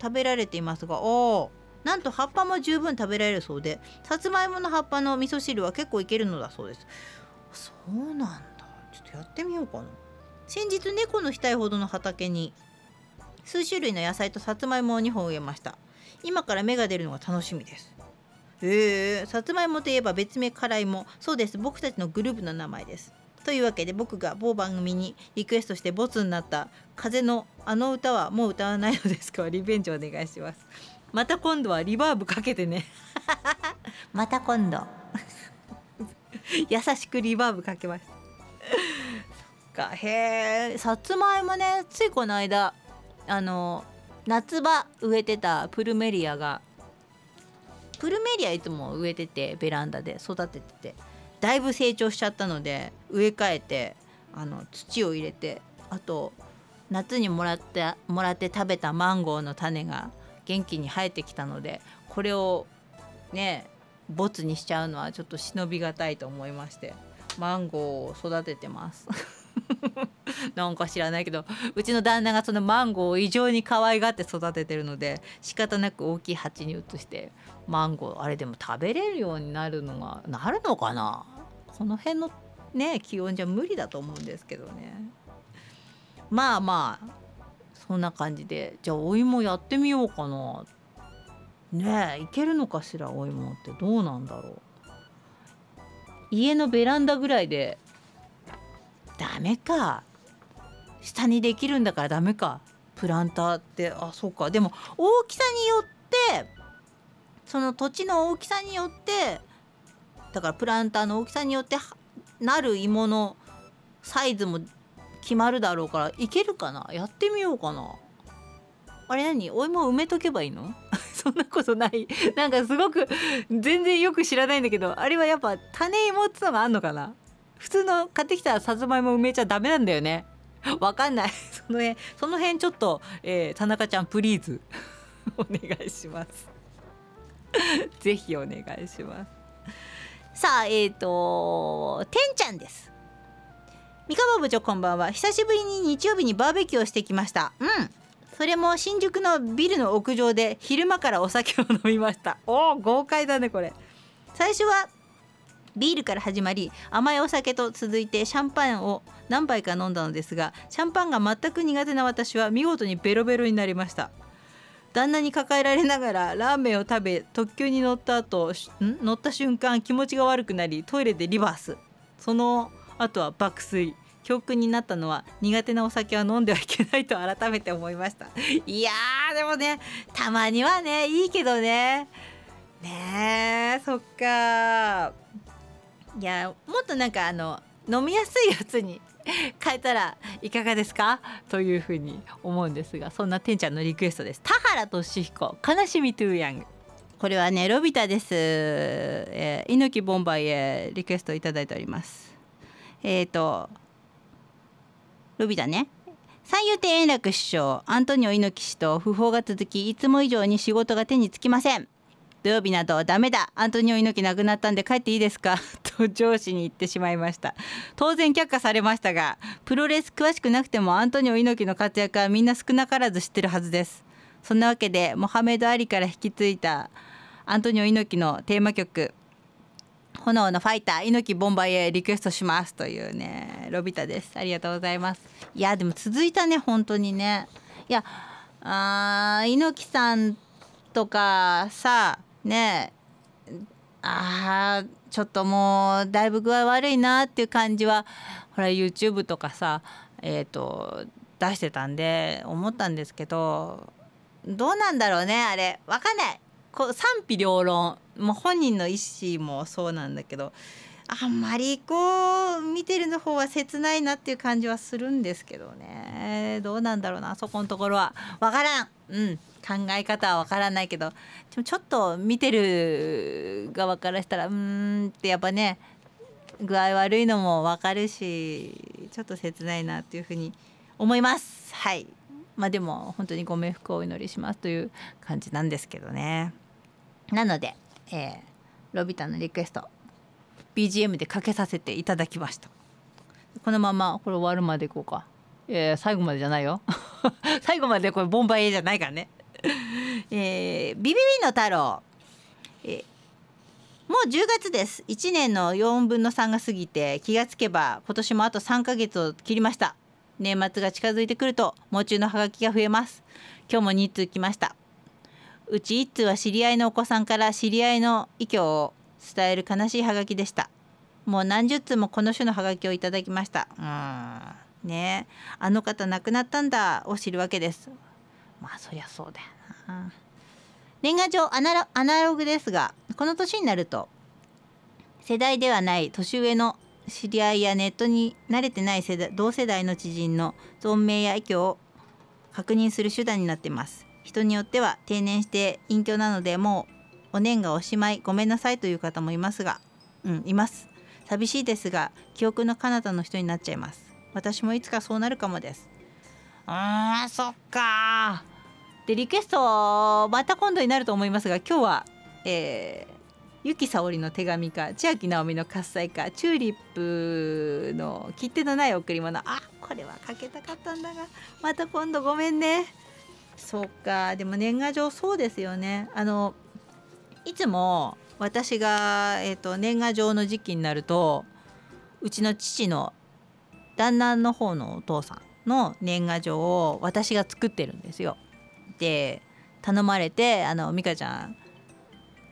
S1: 食べられていますがおなんと葉っぱも十分食べられるそうでさつまいもの葉っぱの味噌汁は結構いけるのだそうです。そうなんだ。ちょっとやってみようかな。先日猫の額ほどの畑に数種類の野菜とさつまいもを2本植えました。今から芽が出るのが楽しみです。へえさつまいもといえば別名辛いも。そうです。僕たちのグループの名前です。というわけで僕が某番組にリクエストしてボツになった「風のあの歌はもう歌わないのですか? 」リベンジお願いします。また今度はリバーブかけてね。また今度。優しくリバーブかけましたか。へえさつまいもね。ついこの間あの夏場植えてたプルメリアがプルメリアいつも植えててベランダで育てててだいぶ成長しちゃったので植え替えてあの土を入れてあと夏にもらってもらって食べたマンゴーの種が元気に生えてきたのでこれをねボツにしちゃうのはちょっと忍びがたいと思いましてマンゴーを育ててます。なんか知らないけどうちの旦那がそのマンゴーを異常に可愛がって育ててるので仕方なく大きい鉢に移してマンゴーあれでも食べれるようになるのがなるのかな？この辺のね気温じゃ無理だと思うんですけどね。まあまあそんな感じでじゃあお芋やってみようかな。ねえいけるのかしらお芋ってどうなんだろう。家のベランダぐらいでダメか。下にできるんだからダメか。プランターってあそうか。でも大きさによってその土地の大きさによってだからプランターの大きさによってなる芋のサイズも決まるだろうからいけるかな？やってみようかな。あれ何？お芋埋めとけばいいの？そんなことない。なんかすごく全然よく知らないんだけどあれはやっぱ種芋ってのがあんのかな？普通の買ってきたさつまいも埋めちゃダメなんだよね。わかんない。その辺その辺ちょっと、えー、田中ちゃんプリーズ。お願いします。ぜひお願いします。さあえっ、ー、とてんちゃんです。三河部長こんばんは。久しぶりに日曜日にバーベキューをしてきました。うん。それも新宿のビルの屋上で昼間からお酒を飲みました。おお豪快だねこれ。最初はビールから始まり甘いお酒と続いてシャンパンを何杯か飲んだのですがシャンパンが全く苦手な私は見事にベロベロになりました。旦那に抱えられながらラーメンを食べ特急に乗った後ん？乗った瞬間気持ちが悪くなりトイレでリバース。その後は爆睡。教訓になったのは苦手なお酒は飲んではいけないと改めて思いました。いやーでもねたまにはねいいけどね。ねえそっかいやもっとなんかあの飲みやすいやつに変えたらいかがですか？というふうに思うんですがそんなてんちゃんのリクエストです。田原俊彦悲しみトゥーヤング。これはねロビタです、えー、猪木ボンバイへリクエストいただいております。えっ、ー、とロビタね。三遊亭円楽師匠アントニオ猪木氏と訃報が続きいつも以上に仕事が手につきません。土曜日などダメだ。アントニオ猪木亡くなったんで帰っていいですか？と上司に言ってしまいました。当然却下されましたがプロレス詳しくなくてもアントニオ猪木の活躍はみんな少なからず知ってるはずです。そんなわけでモハメド・アリから引き継いだアントニオ猪木のテーマ曲炎のファイター猪木ボンバイへリクエストします。というねロビタです。ありがとうございます。いやでも続いたね本当にね。いやあ猪木さんとかさね。えああちょっともうだいぶ具合悪いなっていう感じはほら YouTube とかさえっ、と出してたんで思ったんですけどどうなんだろうねあれ。わかんない。こう賛否両論。もう本人の意思もそうなんだけど。あんまりこう見てるの方は切ないなっていう感じはするんですけどね。どうなんだろうなそこのところは。わからんうん考え方はわからないけどでもちょっと見てる側からしたらうーんってやっぱね具合悪いのもわかるしちょっと切ないなっていうふうに思います。はい。まあでも本当にご冥福をお祈りしますという感じなんですけどね。なので、えーロビタのリクエスト。BGM でかけさせていただきました。このままこれ終わるまでいこうか。えー、最後までじゃないよ。最後までこれボンバイエじゃないからね。えー、ビビビの太郎、えーもう10月です。1年の4分の3が過ぎて気がつけば今年もあと3ヶ月を切りました。年末が近づいてくるともう中のハガキが増えます。今日も2通来ました。うち1通は知り合いのお子さんから知り合いの意見を伝える悲しいハガキでした。もう何十通もこの種のハガキをいただきました。うん。ね。あの方亡くなったんだ。を知るわけです。まあそりゃそうだよな。年賀状アナロアナログですがこの年になると世代ではない年上の知り合いやネットに慣れてない世代同世代の知人の存命や意図を確認する手段になっています。人によっては定年して隠居なのでもうお年がおしまいごめんなさいという方もいますがうんいます。寂しいですが記憶の彼方の人になっちゃいます。私もいつかそうなるかもです。あーそっか。でリクエストまた今度になると思いますが今日は、えー、ゆきさおりの手紙か千秋直美の喝采かチューリップの切手のない贈り物。あこれはかけたかったんだがまた今度ごめんね。そうか。でも年賀状そうですよね。あのいつも私が、えー、と年賀状の時期になるとうちの父の旦那の方のお父さんの年賀状を私が作ってるんですよ。で頼まれてあの美香ちゃん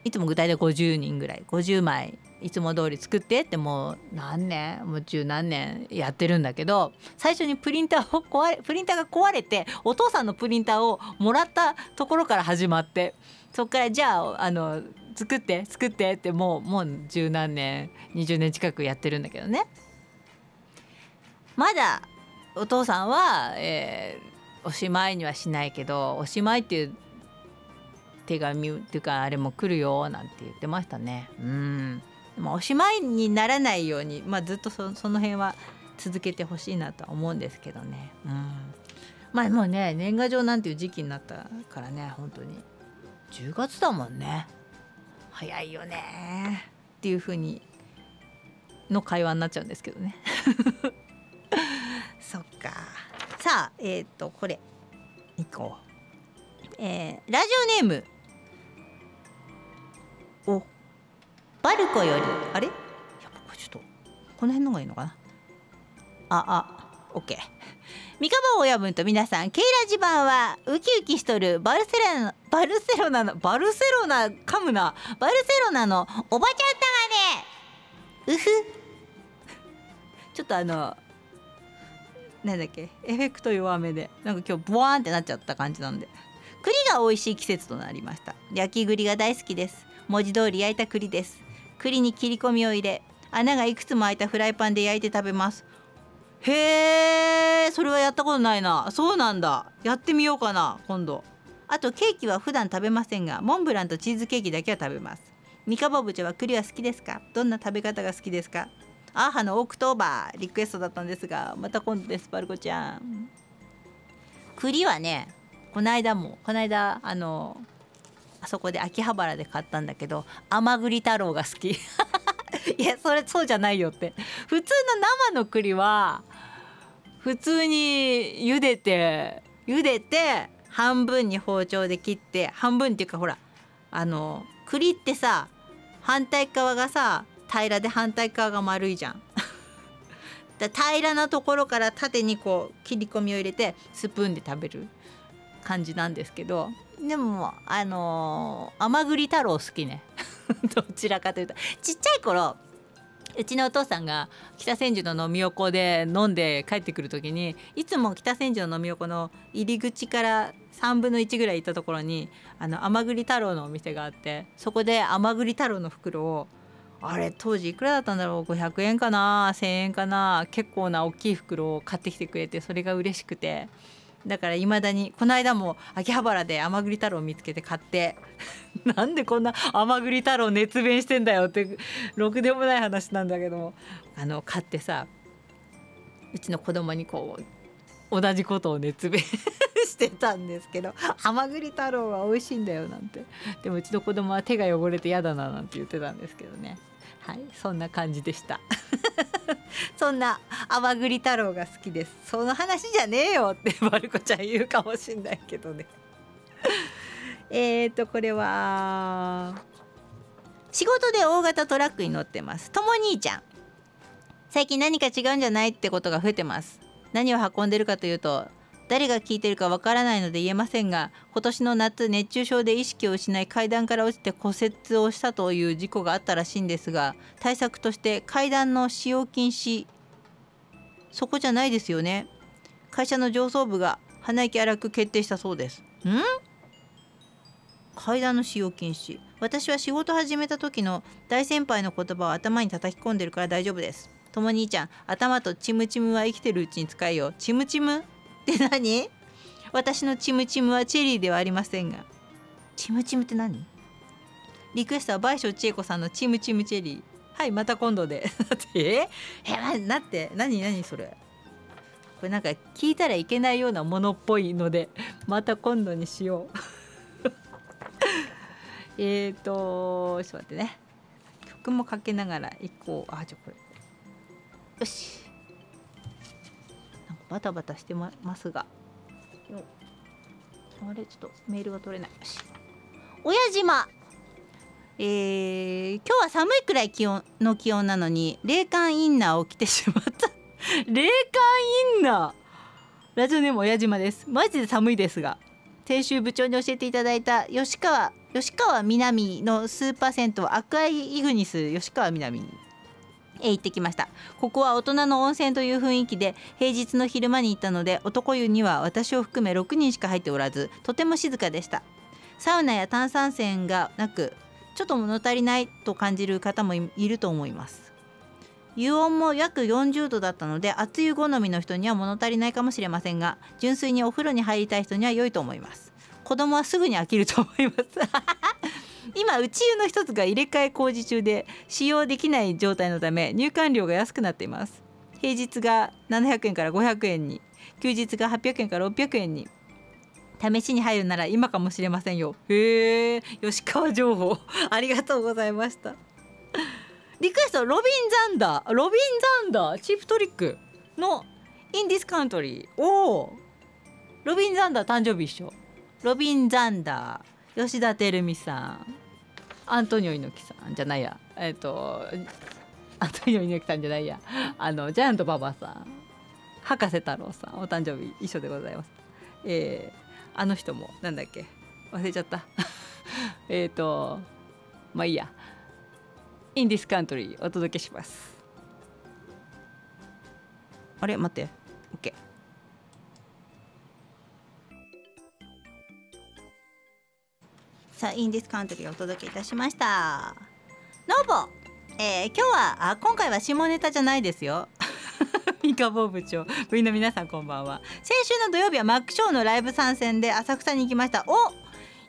S1: いつも具体で50人ぐらい50枚いつも通り作ってってもう何年もう十何年やってるんだけど最初にプリンターを壊れプリンターが壊れてお父さんのプリンターをもらったところから始まってそっからじゃああの作って作ってってもうもう十何年20年近くやってるんだけどねまだお父さんは、えーおしまいにはしないけどおしまいっていう手紙っていうかあれも来るよなんて言ってましたね。うんでもおしまいにならないように、まあ、ずっとそその辺は続けてほしいなとは思うんですけどね。うんまあもうね年賀状なんていう時期になったからね本当に10月だもんね。早いよね。っていう風にの会話になっちゃうんですけどね。そっか。さあえっ、とこれ。いこう。えーラジオネーム。おバルコより。あれ？やっぱこれちょっとこの辺の方がいいのかな？ああオッケー三河親分と皆さんケイラジ版はウキウキしとるバルセロナバルセロナのバルセロナ噛むな。バルセロナのおばちゃんだがね。うふちょっとあのなんだっけ？エフェクト弱めで。なんか今日ボワーンってなっちゃった感じなんで。栗が美味しい季節となりました。焼き栗が大好きです。文字通り焼いた栗です。栗に切り込みを入れ穴がいくつも開いたフライパンで焼いて食べます。へえそれはやったことないな。そうなんだ。やってみようかな今度。あとケーキは普段食べませんがモンブランとチーズケーキだけは食べます。三カボ部長は栗は好きですか？どんな食べ方が好きですか？ a-ha の October リクエストだったんですがまた今度ですパルコちゃん。栗はねこの間もこの間あのあそこで秋葉原で買ったんだけど甘栗太郎が好き。いやそれそうじゃないよって普通の生の栗は普通に茹でて茹でて半分に包丁で切って半分っていうかほらあの栗ってさ反対側がさ平らで反対側が丸いじゃん。だ平らなところから縦にこう切り込みを入れてスプーンで食べる感じなんですけど。でもあのー、甘栗太郎好きね。どちらかというと。ちっちゃい頃うちのお父さんが北千住の飲み横で飲んで帰ってくる時にいつも北千住の飲み横の入り口から3分の1ぐらい行ったところにあの甘栗太郎のお店があってそこで甘栗太郎の袋をあれ当時いくらだったんだろう？500円かな？1,000円かな？結構な大きい袋を買ってきてくれてそれが嬉しくて。だからいまだにこの間も秋葉原で甘栗太郎を見つけて買って なんでこんな甘栗太郎熱弁してんだよってろくでもない話なんだけどあの買ってさうちの子供にこう同じことを熱弁 してたんですけど甘栗太郎は美味しいんだよなんて。でもうちの子供は手が汚れて嫌だななんて言ってたんですけどね。はいそんな感じでした。そんな甘栗太郎が好きです。その話じゃねえよって まる子ちゃん言うかもしんないけどね。えっとこれは仕事で大型トラックに乗ってます。とも兄ちゃん。最近何か違うんじゃないってことが増えてます。何を運んでるかというと誰が聞いてるかわからないので言えませんが今年の夏熱中症で意識を失い階段から落ちて骨折をしたという事故があったらしいんですが対策として階段の使用禁止そこじゃないですよね。会社の上層部が鼻息荒く決定したそうです。ん？階段の使用禁止。私は仕事始めた時の大先輩の言葉を頭に叩き込んでるから大丈夫です。とも兄ちゃん頭とチムチムは生きてるうちに使えよ。チムチム？って何？私のチムチムはチェリーではありませんが。チムチムって何？リクエストは倍賞千恵子さんのチムチムチェリー。はいまた今度で。え？えなって何何それ？これなんか聞いたらいけないようなものっぽいのでまた今度にしよう。えっとちょっと待ってね。曲もかけながら行こう。あじゃこれ。よしバタバタしてますが。あれちょっとメールが取れない。し。親島。えー、今日は寒いくらい気温の気温なのに冷感インナーを着てしまった。冷感インナー？ラジオネーム親島です。マジで寒いですが先週部長に教えていただいた吉川吉川南のスーパー銭湯アクアイグニス吉川南へ行ってきました。ここは大人の温泉という雰囲気で平日の昼間に行ったので男湯には私を含め6人しか入っておらずとても静かでした。サウナや炭酸泉がなくちょっと物足りないと感じる方もいると思います。湯温も約40度だったので熱湯好みの人には物足りないかもしれませんが純粋にお風呂に入りたい人には良いと思います。子供はすぐに飽きると思います。今内湯の一つが入れ替え工事中で使用できない状態のため入館料が安くなっています。平日が700円から500円に休日が800円から600円に。試しに入るなら今かもしれませんよ。へえ吉川情報。ありがとうございました。リクエストロビン・ザンダー。ロビン・ザンダー。チープトリックのインディスカウントリーおおロビン・ザンダー誕生日一緒。ロビン・ザンダー。吉田照美さんアントニオ猪木さんじゃないや。えっ、ー、とアントニオ猪木さんじゃないや。あのジャイアント馬場さん博士太郎さんお誕生日一緒でございます。えー、あの人もなんだっけ？忘れちゃった。えっとまあいいや。インディスカントリーお届けします。あれ？待って。OK さあインディスカントリーをお届けいたしました。ノーボ。えー、今日はあ今回は下ネタじゃないですよ。三河坊部長。部員の皆さんこんばんは。先週の土曜日はマックショーのライブ参戦で浅草に行きました。お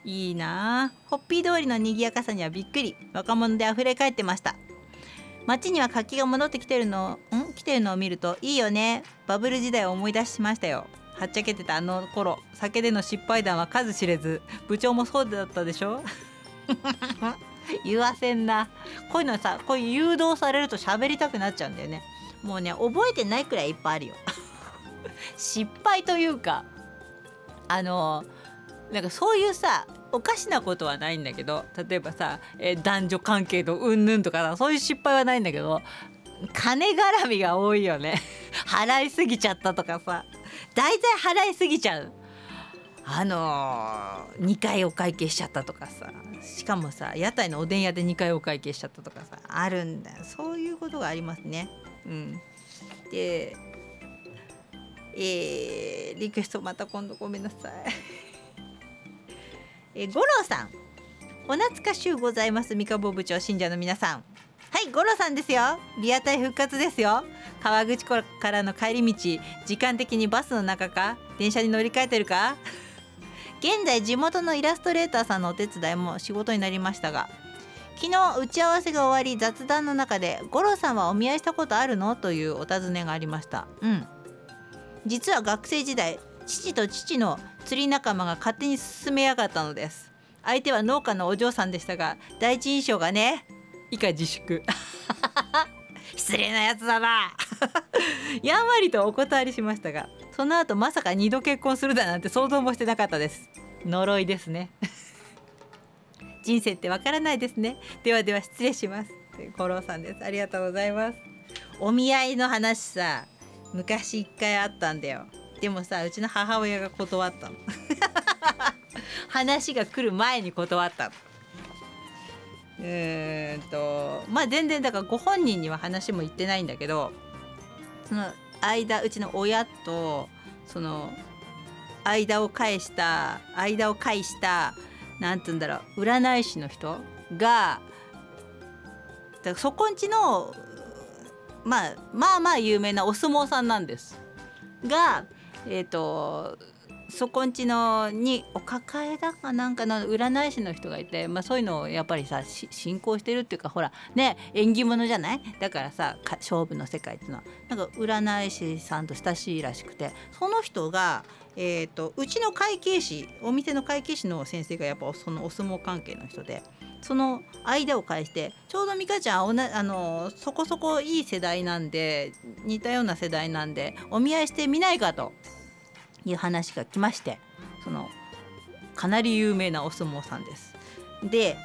S1: いいな。ホッピー通りの賑やかさにはびっくり。若者で溢れ返ってました。街には活気が戻ってきてるのん？来てるのを見るといいよね。バブル時代を思い出しましたよ。はっちゃけてたあの頃酒での失敗談は数知れず部長もそうだったでしょ？言わせんな。こういうのさこういう誘導されると喋りたくなっちゃうんだよね。もうね覚えてないくらいいっぱいあるよ。失敗というかあのなんかそういうさおかしなことはないんだけど例えばさ、えー男女関係のうんぬんとかさそういう失敗はないんだけど金絡みが多いよね。払いすぎちゃったとかさ。大体払いすぎちゃう。あのー、2回お会計しちゃったとかさ。しかもさ屋台のおでん屋で2回お会計しちゃったとかさあるんだそういうことがありますね。うん。でえー、リクエストまた今度ごめんなさい。え、五郎さん。お懐かしゅうございます。三河部長信者の皆さん。はい五郎さんですよ。リアタイ復活ですよ。川口湖からの帰り道時間的にバスの中か？電車に乗り換えてるか？現在地元のイラストレーターさんのお手伝いも仕事になりましたが昨日打ち合わせが終わり雑談の中で「五郎さんはお見合いしたことあるの?」というお尋ねがありました。うん。実は学生時代父と父の釣り仲間が勝手に進めやがったのです。相手は農家のお嬢さんでしたが第一印象がね以下自粛。失礼なやつだな。やんわりとお断りしましたがその後まさか2度結婚するだなんて想像もしてなかったです。呪いですね。人生ってわからないですね。ではでは失礼します。五郎さんです。ありがとうございます。お見合いの話さ昔一回あったんだよ。でもさうちの母親が断ったの。話が来る前に断ったの。うーんとまあ全然だからご本人には話も言ってないんだけどその間うちの親とその間を返した間を介した何て言うんだろう占い師の人がだそこんちのまあまあまあ有名なお相撲さんなんですがえっ、とそこんちのにお抱えだかなんかの占い師の人がいて、まあ、そういうのをやっぱりさ信仰してるっていうかほらね縁起物じゃない？だからさ勝負の世界っていうのは。なんか占い師さんと親しいらしくて。その人が、えー、とうちの会計士お店の会計士の先生がやっぱそのお相撲関係の人で。その間を返してちょうど美香ちゃんあのそこそこいい世代なんで似たような世代なんでお見合いしてみないかと。いう話が来ましてそのかなり有名なお相撲さんです。で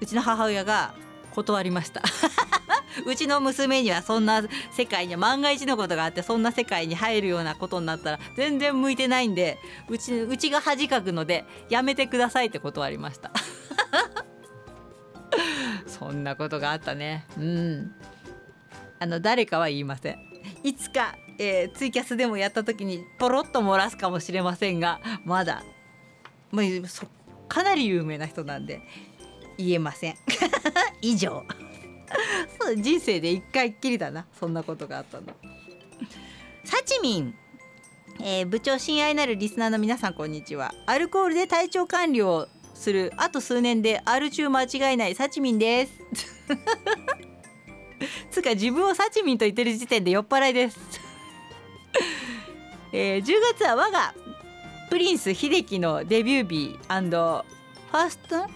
S1: うちの母親が断りました。うちの娘にはそんな世界に万が一のことがあってそんな世界に入るようなことになったら全然向いてないんでうちうちが恥かくのでやめてくださいって断りました。そんなことがあったね。うん。あの誰かは言いません。いつか、えーツイキャスでもやった時にポロッと漏らすかもしれませんがまだもうそかなり有名な人なんで言えません。以上。そう人生で一回っきりだなそんなことがあったの。サチミンえー部長親愛なるリスナーの皆さんこんにちはアルコールで体調管理をするあと数年でアル中間違いないサチミンです つか自分をサチミンと言ってる時点で酔っ払いです、えー10月は我がプリンス秀樹のデビュー日ファーストフ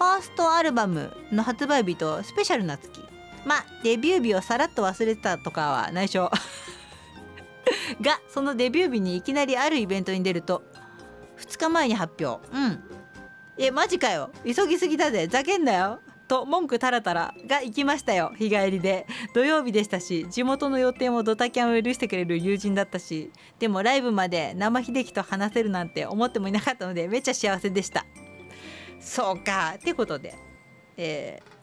S1: ァーストアルバムの発売日とスペシャルな月。まあデビュー日をさらっと忘れてたとかは内緒。がそのデビュー日にいきなりあるイベントに出ると2日前に発表。うん。えマジかよ。急ぎすぎだぜ。ざけんなよ。と文句たらたらが行きましたよ。日帰りで。土曜日でしたし地元の予定もドタキャンを許してくれる友人だったし。でもライブまで生秀樹と話せるなんて思ってもいなかったのでめっちゃ幸せでした。そうか。ってことでえー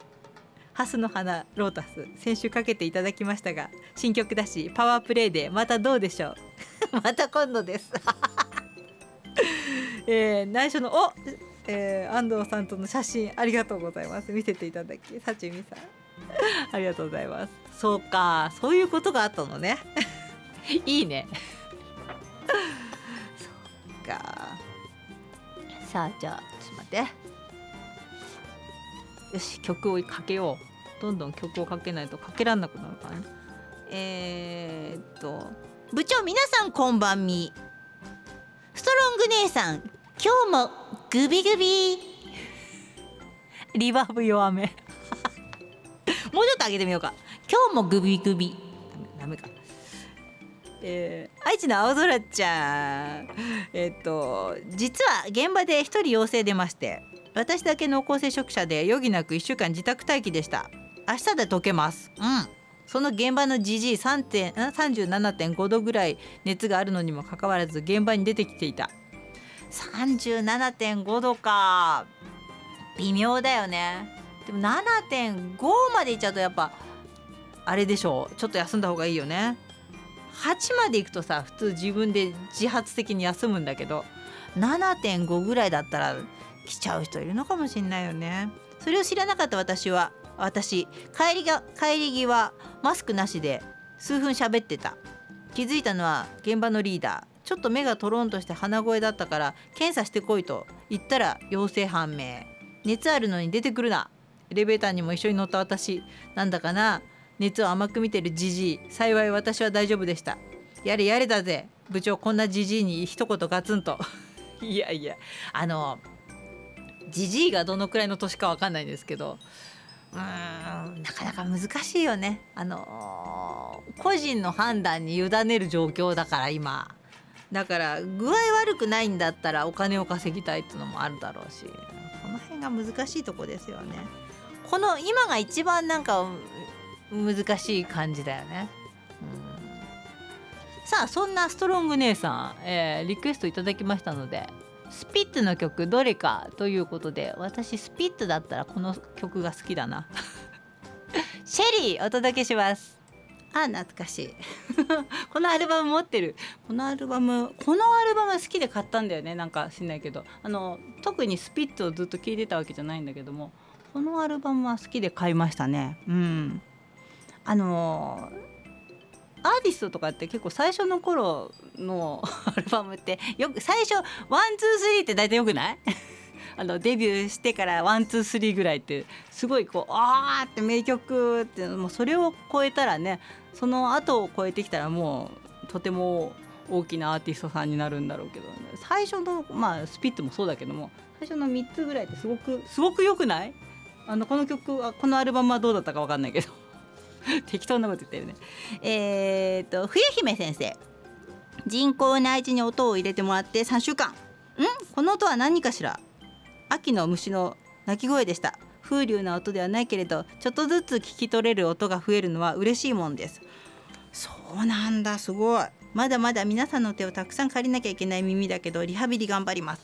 S1: ハスの花ロータス先週かけていただきましたが新曲だしパワープレイでまたどうでしょう。また今度です。えー内緒のお、えー安藤さんとの写真ありがとうございます。見せていただきさちみさん。ありがとうございます。そうか。そういうことがあったのね。いいね。そうか。さあじゃあちょっと待って。よし曲をかけよう。どんどん曲をかけないとかけらんなくなるからね。えー、っと部長皆さんこんばんみ。ストロング姉さん今日もグビグビ。リバーブ弱め。もうちょっと上げてみようか。今日もグビグビ。ダメか。えー、愛知の青空ちゃん。えっと実は現場で一人陽性出まして私だけ濃厚接触者で余儀なく1週間自宅待機でした。明日で解けます。うん。その現場のじじい37.5度ぐらい熱があるのにもかかわらず現場に出てきていた37.5度か。微妙だよね。でも7.5までいっちゃうとやっぱあれでしょう。ちょっと休んだ方がいいよね。8までいくとさ普通自分で自発的に休むんだけど7.5ぐらいだったら来ちゃう人いるのかもしんないよね。それを知らなかった私は私帰りが帰り際マスクなしで数分喋ってた。気づいたのは現場のリーダー。ちょっと目がトロンとして鼻声だったから検査してこいと言ったら陽性判明。熱あるのに出てくるな。エレベーターにも一緒に乗った私。なんだかな。熱を甘く見てるじじい。幸い私は大丈夫でした。やれやれだぜ。部長こんなじじいに一言ガツンと。いやいや。あのじじいがどのくらいの年かわかんないんですけど。うーんなかなか難しいよね。あの個人の判断に委ねる状況だから今。だから具合悪くないんだったらお金を稼ぎたいっていうのもあるだろうしこの辺が難しいとこですよね。この今が一番なんか難しい感じだよね。うん。さあそんなストロング姉さん、えーリクエストいただきましたのでスピッツの曲どれかということで私スピッツだったらこの曲が好きだな。シェリーお届けします。あ懐かしい。このアルバム持ってる。このアルバムこのアルバム好きで買ったんだよね。なんか知んないけど。あの特にスピッツをずっと聴いてたわけじゃないんだけども。このアルバムは好きで買いましたね。うん。あのアーティストとかって結構最初の頃の アルバムってよく最初 one two three って大体よくない？あのデビューしてから one two three ぐらいってすごいこうあーって名曲ってもうそれを超えたらねその後を超えてきたらもうとても大きなアーティストさんになるんだろうけど、ね、最初のまあスピッツもそうだけども最初の3つぐらいってすごくすごく良くない？あのこの曲はこのアルバムはどうだったか分かんないけど。適当なこと言ってるねえー、っと冬姫先生。人工内耳に音を入れてもらって3週間。ん？この音は何かしら？秋の虫の鳴き声でした。風流な音ではないけれどちょっとずつ聞き取れる音が増えるのは嬉しいもんです。そうなんだすごい。まだまだ皆さんの手をたくさん借りなきゃいけない耳だけどリハビリ頑張ります。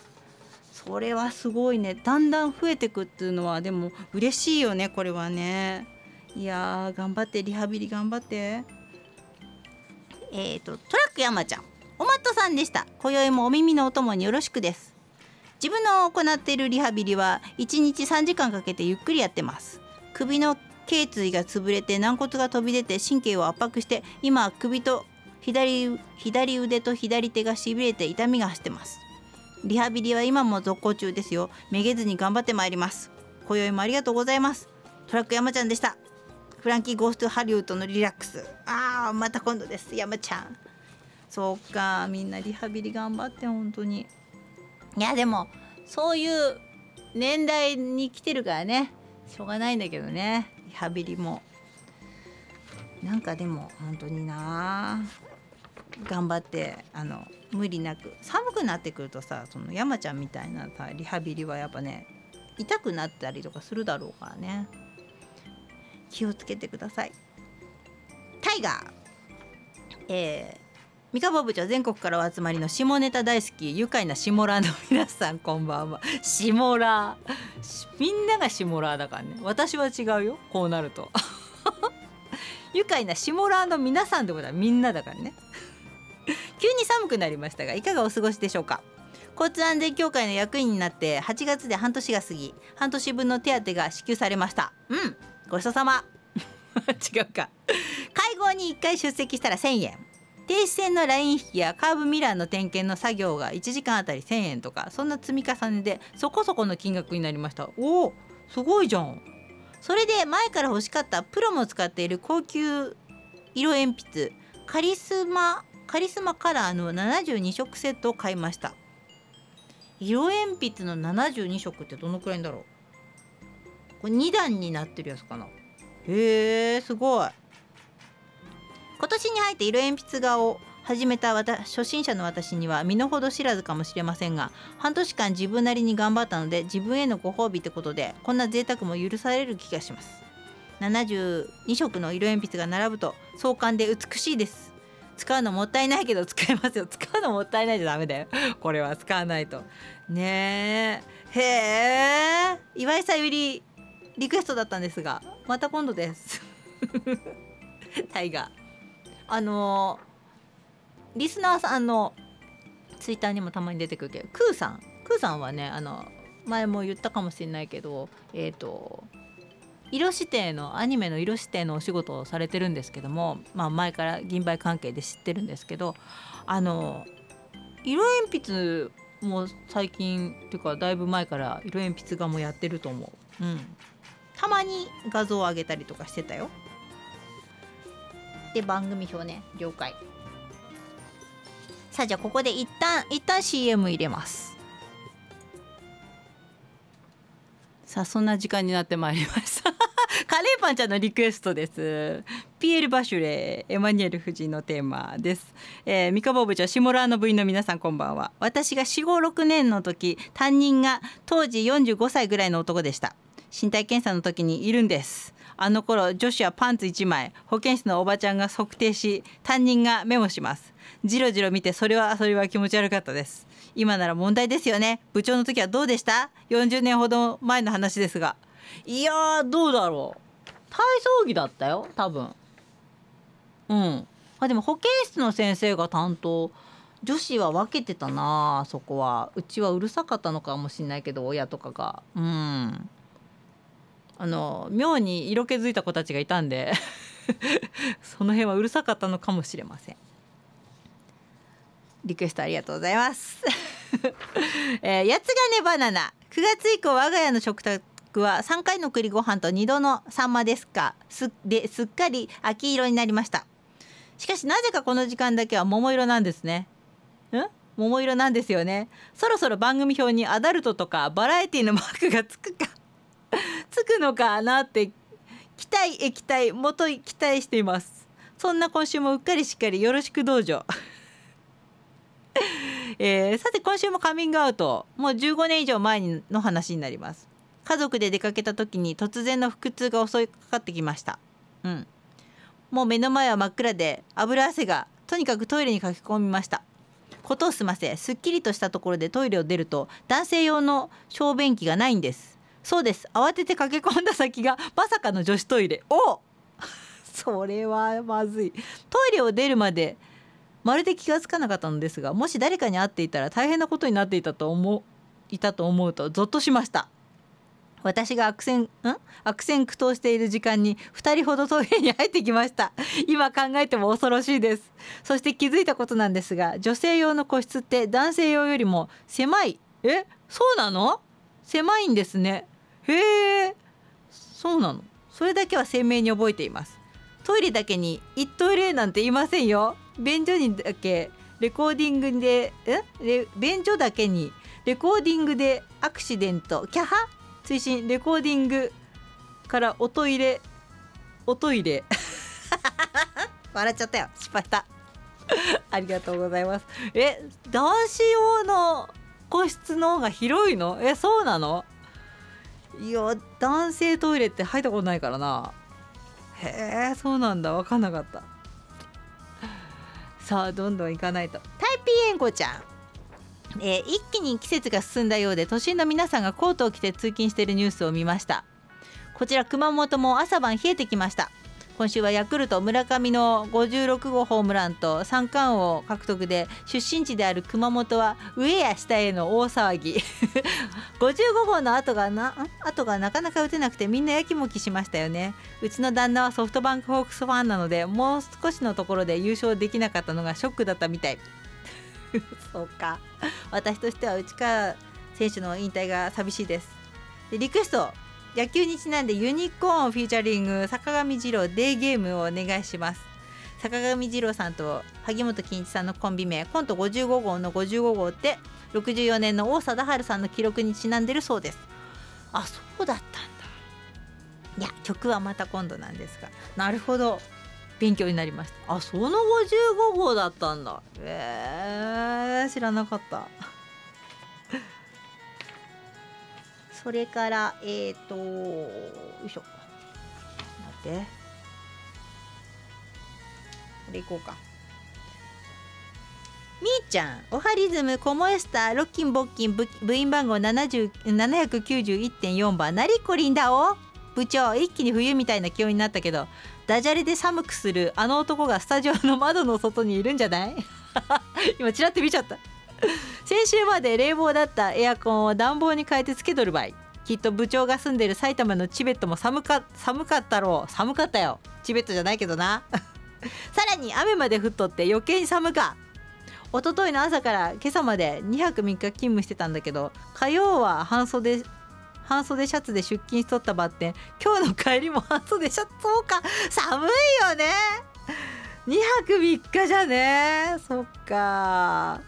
S1: それはすごいね。だんだん増えてくっていうのはでも嬉しいよねこれはね。いやー頑張ってリハビリ頑張って。えーとトラック山ちゃん。おまっとさんでした。今宵もお耳のお供によろしくです。自分の行っているリハビリは1日3時間かけてゆっくりやってます。首の頸椎が潰れて軟骨が飛び出て神経を圧迫して今首と左左腕と左手がしびれて痛みが走ってます。リハビリは今も続行中ですよ。めげずに頑張ってまいります。今宵もありがとうございます。トラック山ちゃんでした。フランキーゴーストハリウッドのリラックス。あーまた今度です。山ちゃん。そうかみんなリハビリ頑張って本当に。いやでもそういう年代に来てるからね。しょうがないんだけどね。リハビリも。なんかでも本当にな。頑張ってあの無理なく。寒くなってくるとさその山ちゃんみたいなさリハビリはやっぱね痛くなったりとかするだろうからね。気をつけてください。タイガー。えー三河部長全国からお集まりの下ネタ大好き愉快な下ラーの皆さんこんばんは。下ラー。しみんなが下ラーだからね。私は違うよ。こうなると。愉快な下ラーの皆さんってことはみんなだからね。急に寒くなりましたがいかがお過ごしでしょうか？交通安全協会の役員になって8月で半年が過ぎ半年分の手当が支給されました。うん。ごちそうさま。違うか。会合に1回出席したら1000円停止線のライン引きやカーブミラーの点検の作業が1時間あたり1000円とかそんな積み重ねでそこそこの金額になりました。おおすごいじゃん。それで前から欲しかったプロも使っている高級色鉛筆カリスマカリスマカラーの72色セットを買いました。色鉛筆の72色ってどのくらいだろう？これ2段になってるやつかな。へえすごい。年に入って色鉛筆画を始めた初心者の私には身の程知らずかもしれませんが半年間自分なりに頑張ったので自分へのご褒美ってことでこんな贅沢も許される気がします。72色の色鉛筆が並ぶと壮観で美しいです。使うのもったいないけど使いますよ。使うのもったいないじゃダメだよ。これは使わないと。ねえ。へえ。岩井さゆりリクエストだったんですがまた今度です。タイガー。あの、リスナーさんのツイッターにもたまに出てくるけどクーさん。クーさんはねあの前も言ったかもしれないけどえっ、ー、と色指定のアニメの色指定のお仕事をされてるんですけども、まあ、前から銀杯関係で知ってるんですけどあの色鉛筆も最近っていうかだいぶ前から色鉛筆画もやってると思う、うん、たまに画像を上げたりとかしてたよ。で番組表ね了解。さあじゃあここで一旦一旦 CM 入れます。さあそんな時間になってまいりました。カレーパンちゃんのリクエストです。ピエール・バシュレーエマニュエル夫人のテーマです、えー、三河部長シモラーの部員の皆さんこんばんは。私が4 5 6年の時担任が当時45歳ぐらいの男でした。身体検査の時にいるんです。あの頃女子はパンツ1枚保健室のおばちゃんが測定し担任がメモします。じろじろ見てそれはそれは気持ち悪かったです。今なら問題ですよね。部長の時はどうでした？40年ほど前の話ですが。いやどうだろう。体操着だったよ多分。うん。あでも保健室の先生が担当。女子は分けてたなそこは。うちはうるさかったのかもしんないけど親とかが。うん。あの妙に色気づいた子たちがいたんで その辺はうるさかったのかもしれません。リクエストありがとうございます。えー、やつがねバナナ。9月以降我が家の食卓は3回の栗ご飯と2度のサンマですか。すですっかり秋色になりました。しかしなぜかこの時間だけは桃色なんですね。ん？桃色なんですよね。そろそろ番組表にアダルトとかバラエティのマークがつくか。つくのかなって期待液体もと期待しています。そんな今週もうっかりしっかりよろしくどうぞ。えー、さて今週もカミングアウト。もう15年以上前の話になります。家族で出かけた時に突然の腹痛が襲いかかってきました。うん。もう目の前は真っ暗で油汗がとにかくトイレに駆け込みました。ことを済ませすっきりとしたところでトイレを出ると男性用の小便器がないんです。そうです。慌てて駆け込んだ先がまさかの女子トイレ。お それはまずい。トイレを出るまでまるで気がつかなかったのですがもし誰かに会っていたら大変なことになっていたと思ういたと思うとゾッとしました。私が悪戦ん？悪戦苦闘している時間に2人ほどトイレに入ってきました。今考えても恐ろしいです。そして気づいたことなんですが女性用の個室って男性用よりも狭い。え？そうなの？狭いんですね。へえそうなの。それだけは鮮明に覚えています。トイレだけに「一トイレ」なんて言いませんよ。便所にだけレコーディングでえ？便所だけにレコーディングでアクシデントキャハ？推進レコーディングからおトイレおトイレ。笑っちゃったよ。失敗した。ありがとうございます。え？男子用の個室の方が広いの？え？そうなの？いや男性トイレって入ったことないからな。へえそうなんだ。分かんなかった。さあどんどん行かないと。タイピーエンコちゃん。えー、一気に季節が進んだようで都心の皆さんがコートを着て通勤しているニュースを見ました。こちら熊本も朝晩冷えてきました。今週はヤクルト村上の56号ホームランと三冠王獲得で出身地である熊本は上や下への大騒ぎ。55号の後がな後がなかなか打てなくてみんなやきもきしましたよね。うちの旦那はソフトバンクホークスファンなのでもう少しのところで優勝できなかったのがショックだったみたい。そうか。私としては内川選手の引退が寂しいです。でリクエスト野球にちなんでユニコーンフィーチャリング坂上二郎デーゲームをお願いします。坂上二郎さんと萩本欽一さんのコンビ名コント55号の55号って64年の王貞治さんの記録にちなんでるそうです。あそうだったんだ。いや曲はまた今度なんですが。なるほど。勉強になりました。あその55号だったんだ。えー、知らなかったそれからえっ、ー、とよいしょ。待って。これいこうか。みーちゃんオハリズムコモエスターロッキンボッキン部部員番号791.4番なりこりんだお。部長一気に冬みたいな気温になったけどダジャレで寒くするあの男がスタジオの窓の外にいるんじゃない？今ちらって見ちゃった。先週まで冷房だったエアコンを暖房に変えてつけとる場合きっと部長が住んでる埼玉のチベットも寒か寒かったろう。寒かったよ。チベットじゃないけどな。さらに雨まで降っとって余計に寒か。一昨日の朝から今朝まで2泊3日勤務してたんだけど火曜は半袖半袖シャツで出勤しとったばって今日の帰りも半袖シャツそうか。寒いよね。2泊3日じゃね。そっか。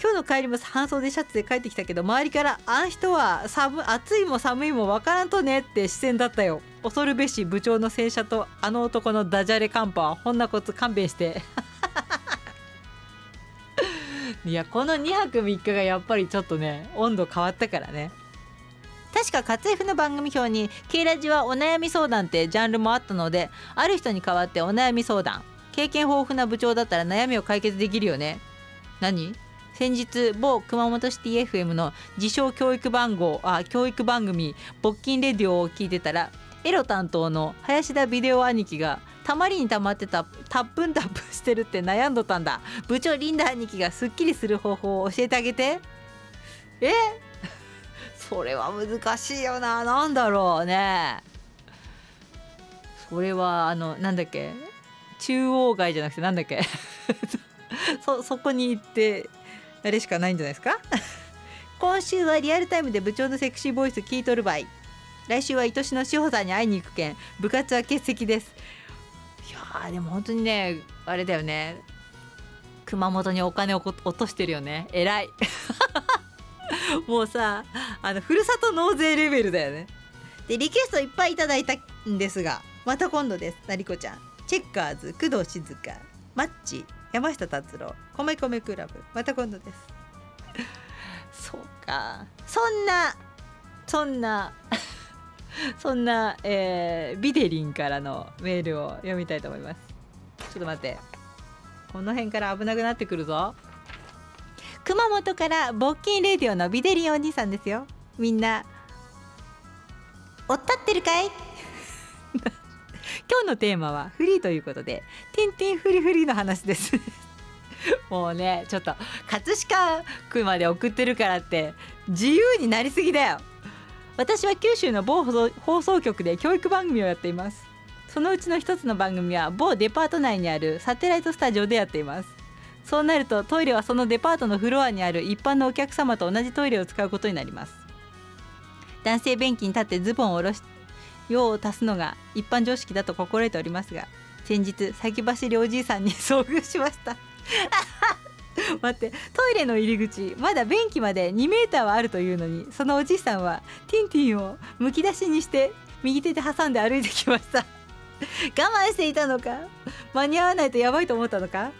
S1: 今日の帰りも半袖シャツで帰ってきたけど周りから「あん人は寒暑いも寒いもわからんとね」って視線だったよ。恐るべし部長の洗車とあの男のダジャレカンパはほんなこと勘弁して。いやこの2泊3日がやっぱりちょっとね温度変わったからね。確か活 F の番組表に「K ラジはお悩み相談」ってジャンルもあったのである人に代わってお悩み相談。経験豊富な部長だったら悩みを解決できるよね。何？先日某熊本シティ FM の自称教育番号あ教育番組「勃起レディオ」を聞いてたらエロ担当の林田ビデオ兄貴がたまりにたまってたタップンタップしてるって悩んどったんだ。部長リンダ兄貴がすっきりする方法を教えてあげて。え？それは難しいよな。何だろうね。それはあのなんだっけ？中央街じゃなくてなんだっけ？そそこに行ってあれしかないんじゃないですか？今週はリアルタイムで部長のセクシーボイス聞いとる場合来週は愛しの志保さんに会いに行くけん部活は欠席です。いやでも本当にねあれだよね。熊本にお金を落としてるよね。偉い。もうさあのふるさと納税レベルだよね。でリクエストいっぱいいただいたんですがまた今度です。なりこちゃん。チェッカーズ工藤静香。マッチ。山下達郎米米クラブまた今度です。そうか。そんなそんな そんな、えー、ビデリンからのメールを読みたいと思います。ちょっと待って。この辺から危なくなってくるぞ。熊本から勃起レディオのビデリンお兄さんですよ。みんなおったってるかい？今日のテーマはフリーということで「てんてんフリフリ」の話です。もうねちょっと葛飾区まで送ってるからって自由になりすぎだよ。私は九州の某放送局で教育番組をやっています。そのうちの一つの番組は某デパート内にあるサテライトスタジオでやっています。そうなるとトイレはそのデパートのフロアにある一般のお客様と同じトイレを使うことになります。男性便器に立ってズボンを下ろし用を足すのが一般常識だと心得ておりますが先日先走りおじいさんに遭遇しました。待ってトイレの入り口まだ便器まで2メーターはあるというのにそのおじいさんはティンティンをむき出しにして右手で挟んで歩いてきました。我慢していたのか間に合わないとやばいと思ったのか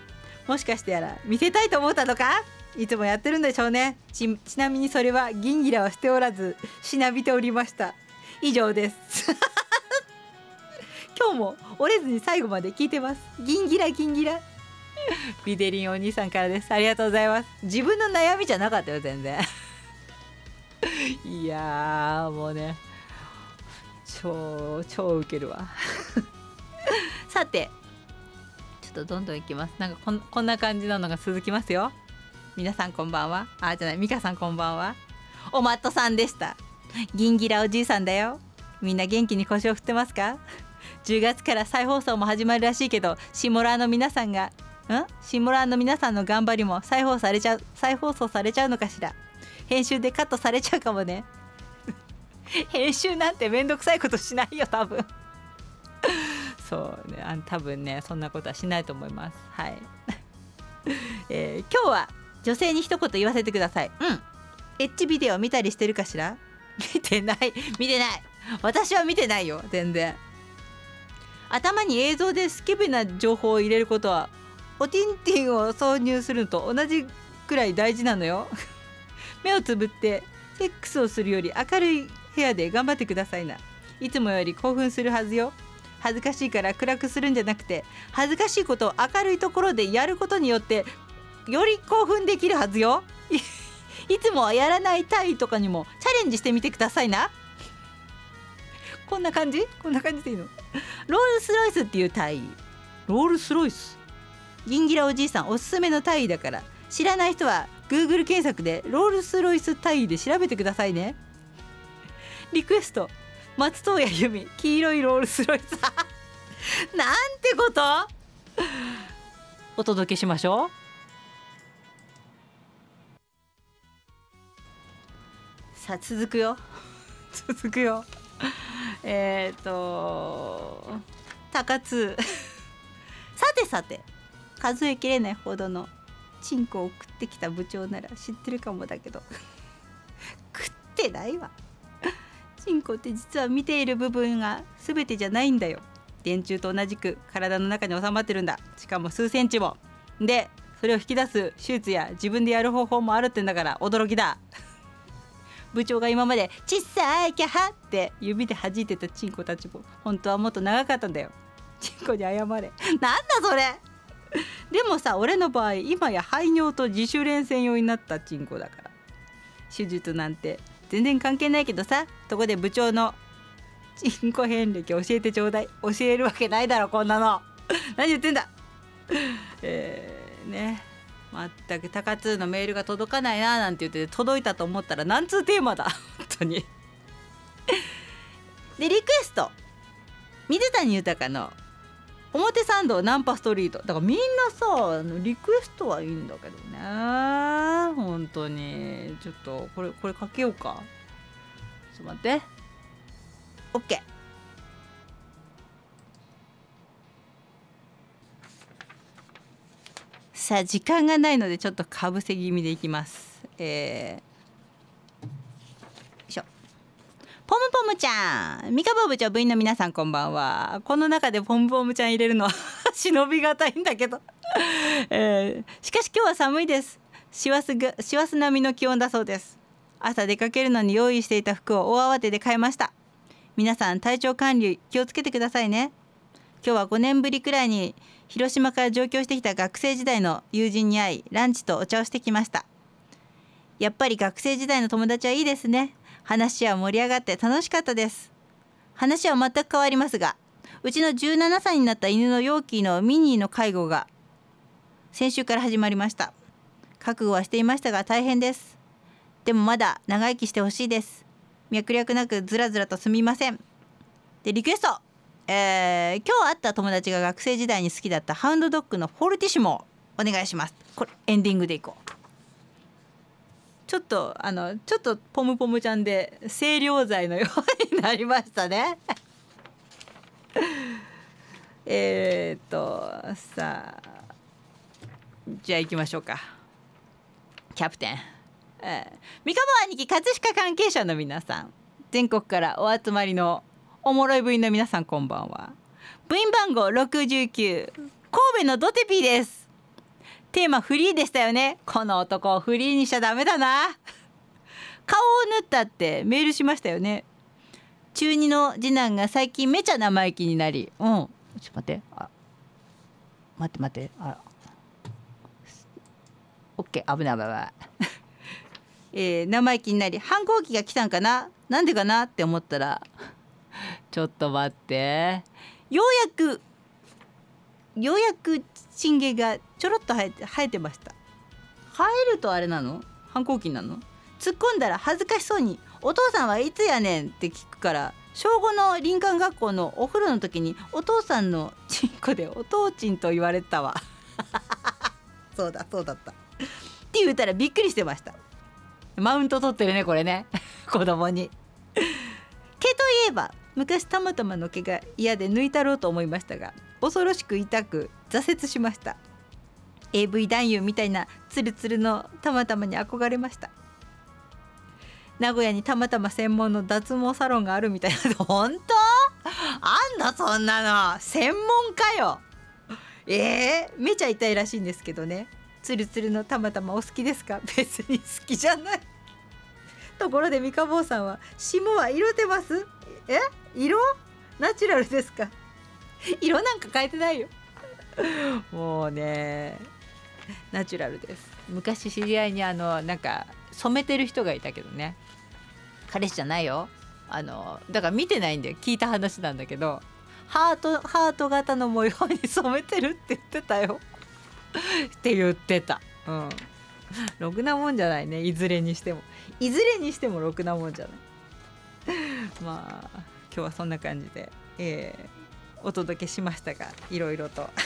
S1: もしかしてやら見せたいと思ったのかいつもやってるんでしょうね。ちなみにそれは銀ギラはしておらずしなびておりました。以上です。今日も折れずに最後まで聞いてます。銀ギラ銀ギラ。ビデリンお兄さんからです。ありがとうございます。自分の悩みじゃなかったよ全然。いやもうね。超超ウケるわ。さてちょっとどんどんいきます。なんかこんこんな感じなのが続きますよ。皆さんこんばんは。あじゃない。美香さんこんばんは。おマットさんでした。銀ギラおじいさんだよ。みんな元気に腰を振ってますか？10月から再放送も始まるらしいけどシモラーの皆さんがん？シモラーの皆さんの頑張りも再放されちゃう再放送されちゃうのかしら？編集でカットされちゃうかもね。編集なんてめんどくさいことしないよ多分。そうねあ多分ねそんなことはしないと思います。はい、えー、今日は女性に一言言わせてください。うん。エッチビデオ見たりしてるかしら？見てない。見てない。私は見てないよ全然。頭に映像でスケベな情報を入れることはおティンティンを挿入するのと同じくらい大事なのよ。目をつぶってセックスをするより明るい部屋で頑張ってくださいな。いつもより興奮するはずよ。恥ずかしいから暗くするんじゃなくて恥ずかしいことを明るいところでやることによってより興奮できるはずよ。いつもはやらない体位とかにもチャレンジしてみてくださいな。こんな感じ？こんな感じでいいの？ロールスロイスっていう体位ロールスロイス？ギンギラおじいさんおすすめの体位だから。知らない人は Google 検索でロールスロイス体位で調べてくださいね。リクエスト松任谷由実黄色いロールスロイス。なんてこと？お届けしましょう。さあ続くよ。続くよ。えっ、と高津。さてさて数えきれないほどのチンコを食ってきた部長なら知ってるかもだけど。食ってないわ。チンコって実は見ている部分が全てじゃないんだよ。電柱と同じく体の中に収まってるんだ。しかも数センチも。でそれを引き出す手術や自分でやる方法もあるってんだから驚きだ。部長が今まで「ちっさいキャハ!」って指で弾いてたチンコたちも本当はもっと長かったんだよ。チンコに謝れ。なんだそれ。でもさ俺の場合今や排尿と自主練専用になったチンコだから。手術なんて全然関係ないけどさそこで部長のチンコ遍歴教えてちょうだい。教えるわけないだろこんなの。何言ってんだ。えー、ね。全く高津のメールが届かないななんて言って届いたと思ったら何通テーマだ？本当に。でリクエスト。水谷豊の表参道ナンパストリート。だからみんなさリクエストはいいんだけどね。本当に。ちょっとこれこれかけようか。ちょっと待って。OK さあ時間がないのでちょっとかぶせ気味でいきます。えー、よいしょ。ポムポムちゃん。三河部長部員の皆さんこんばんは。この中でポムポムちゃん入れるのは 忍びがたいんだけど、えー、しかし今日は寒いです。師走が師走並みの気温だそうです。朝出かけるのに用意していた服を大慌てで買いました。皆さん体調管理気をつけてくださいね。今日は5年ぶりくらいに広島から上京してきた学生時代の友人に会いランチとお茶をしてきました。やっぱり学生時代の友達はいいですね。話は盛り上がって楽しかったです。話は全く変わりますがうちの17歳になった犬のヨーキーのミニーの介護が先週から始まりました。覚悟はしていましたが大変です。でもまだ長生きしてほしいです。脈略なくずらずらとすみません。でリクエストえー、今日会った友達が学生時代に好きだったハウンドドッグのフォルティシモお願いします。これエンディングでいこう。ちょっとあのちょっとポムポムちゃんで清涼剤のようになりましたね。えっとさあじゃあ行きましょうか。キャプテン、えー、三河兄貴葛飾関係者の皆さん。全国からお集まりのおもろい部員の皆さんこんばんは。部員番号69神戸のドテピーです。テーマフリーでしたよね。この男をフリーにしちゃダメだな。顔を縫ったってメールしましたよね。中二の次男が最近めちゃ生意気になり。うん。ちょっと待って。あ。待って待って。あ。オッケー。危ない危ない。えー、生意気になり反抗期が来たんかな？なんでかな？って思ったらちょっと待って。ようやくようやくチンゲがちょろっと生えて生えてました。生えるとあれなの？反抗期なの？突っ込んだら恥ずかしそうに「お父さんはいつやねん」って聞くから小5の林間学校のお風呂の時にお父さんのチンコでお父ちんと言われたわ。そうだそうだった。って言うたらびっくりしてました。マウント取ってるねこれね。子供に毛といえば昔たまたまの毛が嫌で抜いたろうと思いましたが恐ろしく痛く挫折しました。AV 男優みたいなツルツルのたまたまに憧れました。名古屋にたまたま専門の脱毛サロンがあるみたいな 本当？あんのそんなの。専門かよ。えー、めちゃ痛いらしいんですけどね。ツルツルのたまたまお好きですか？別に好きじゃない。ところで三日坊さんは霜は色てます？え？色？ナチュラルですか？色なんか変えてないよ。もうねナチュラルです。昔知り合いにあのなんか染めてる人がいたけどね。彼氏じゃないよ。あのだから見てないんで聞いた話なんだけど。ハートハート型の模様に染めてるって言ってたよ。って言ってた。うん。ろくなもんじゃないね。いずれにしても。いずれにしてもろくなもんじゃない。まあ今日はそんな感じで、えー、お届けしましたがいろいろと。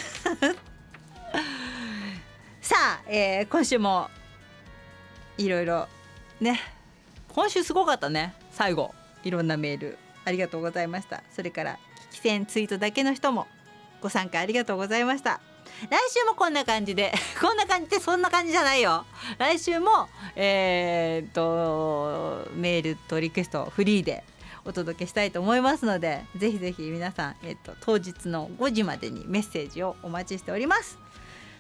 S1: さあ、えー、今週もいろいろね。今週すごかったね。最後いろんなメール。ありがとうございました。それから聞き戦ツイートだけの人もご参加ありがとうございました。来週もこんな感じで。こんな感じでそんな感じじゃないよ。来週もえー、っとメールとリクエストフリーでお届けしたいと思いますのでぜひぜひ皆さん、えっと、当日の5時までにメッセージをお待ちしております。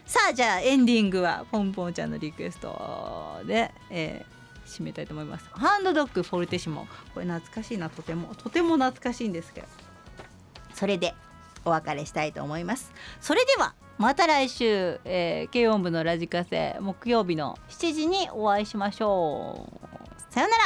S1: さあじゃあエンディングはポンポンちゃんのリクエストで、えー、締めたいと思います。ハンドドッグフォルテシモ。これ懐かしいなとても。とても懐かしいんですけど。それでお別れしたいと思います。それではまた来週、えー、軽音部のラジカセ木曜日の7時にお会いしましょう。さようなら。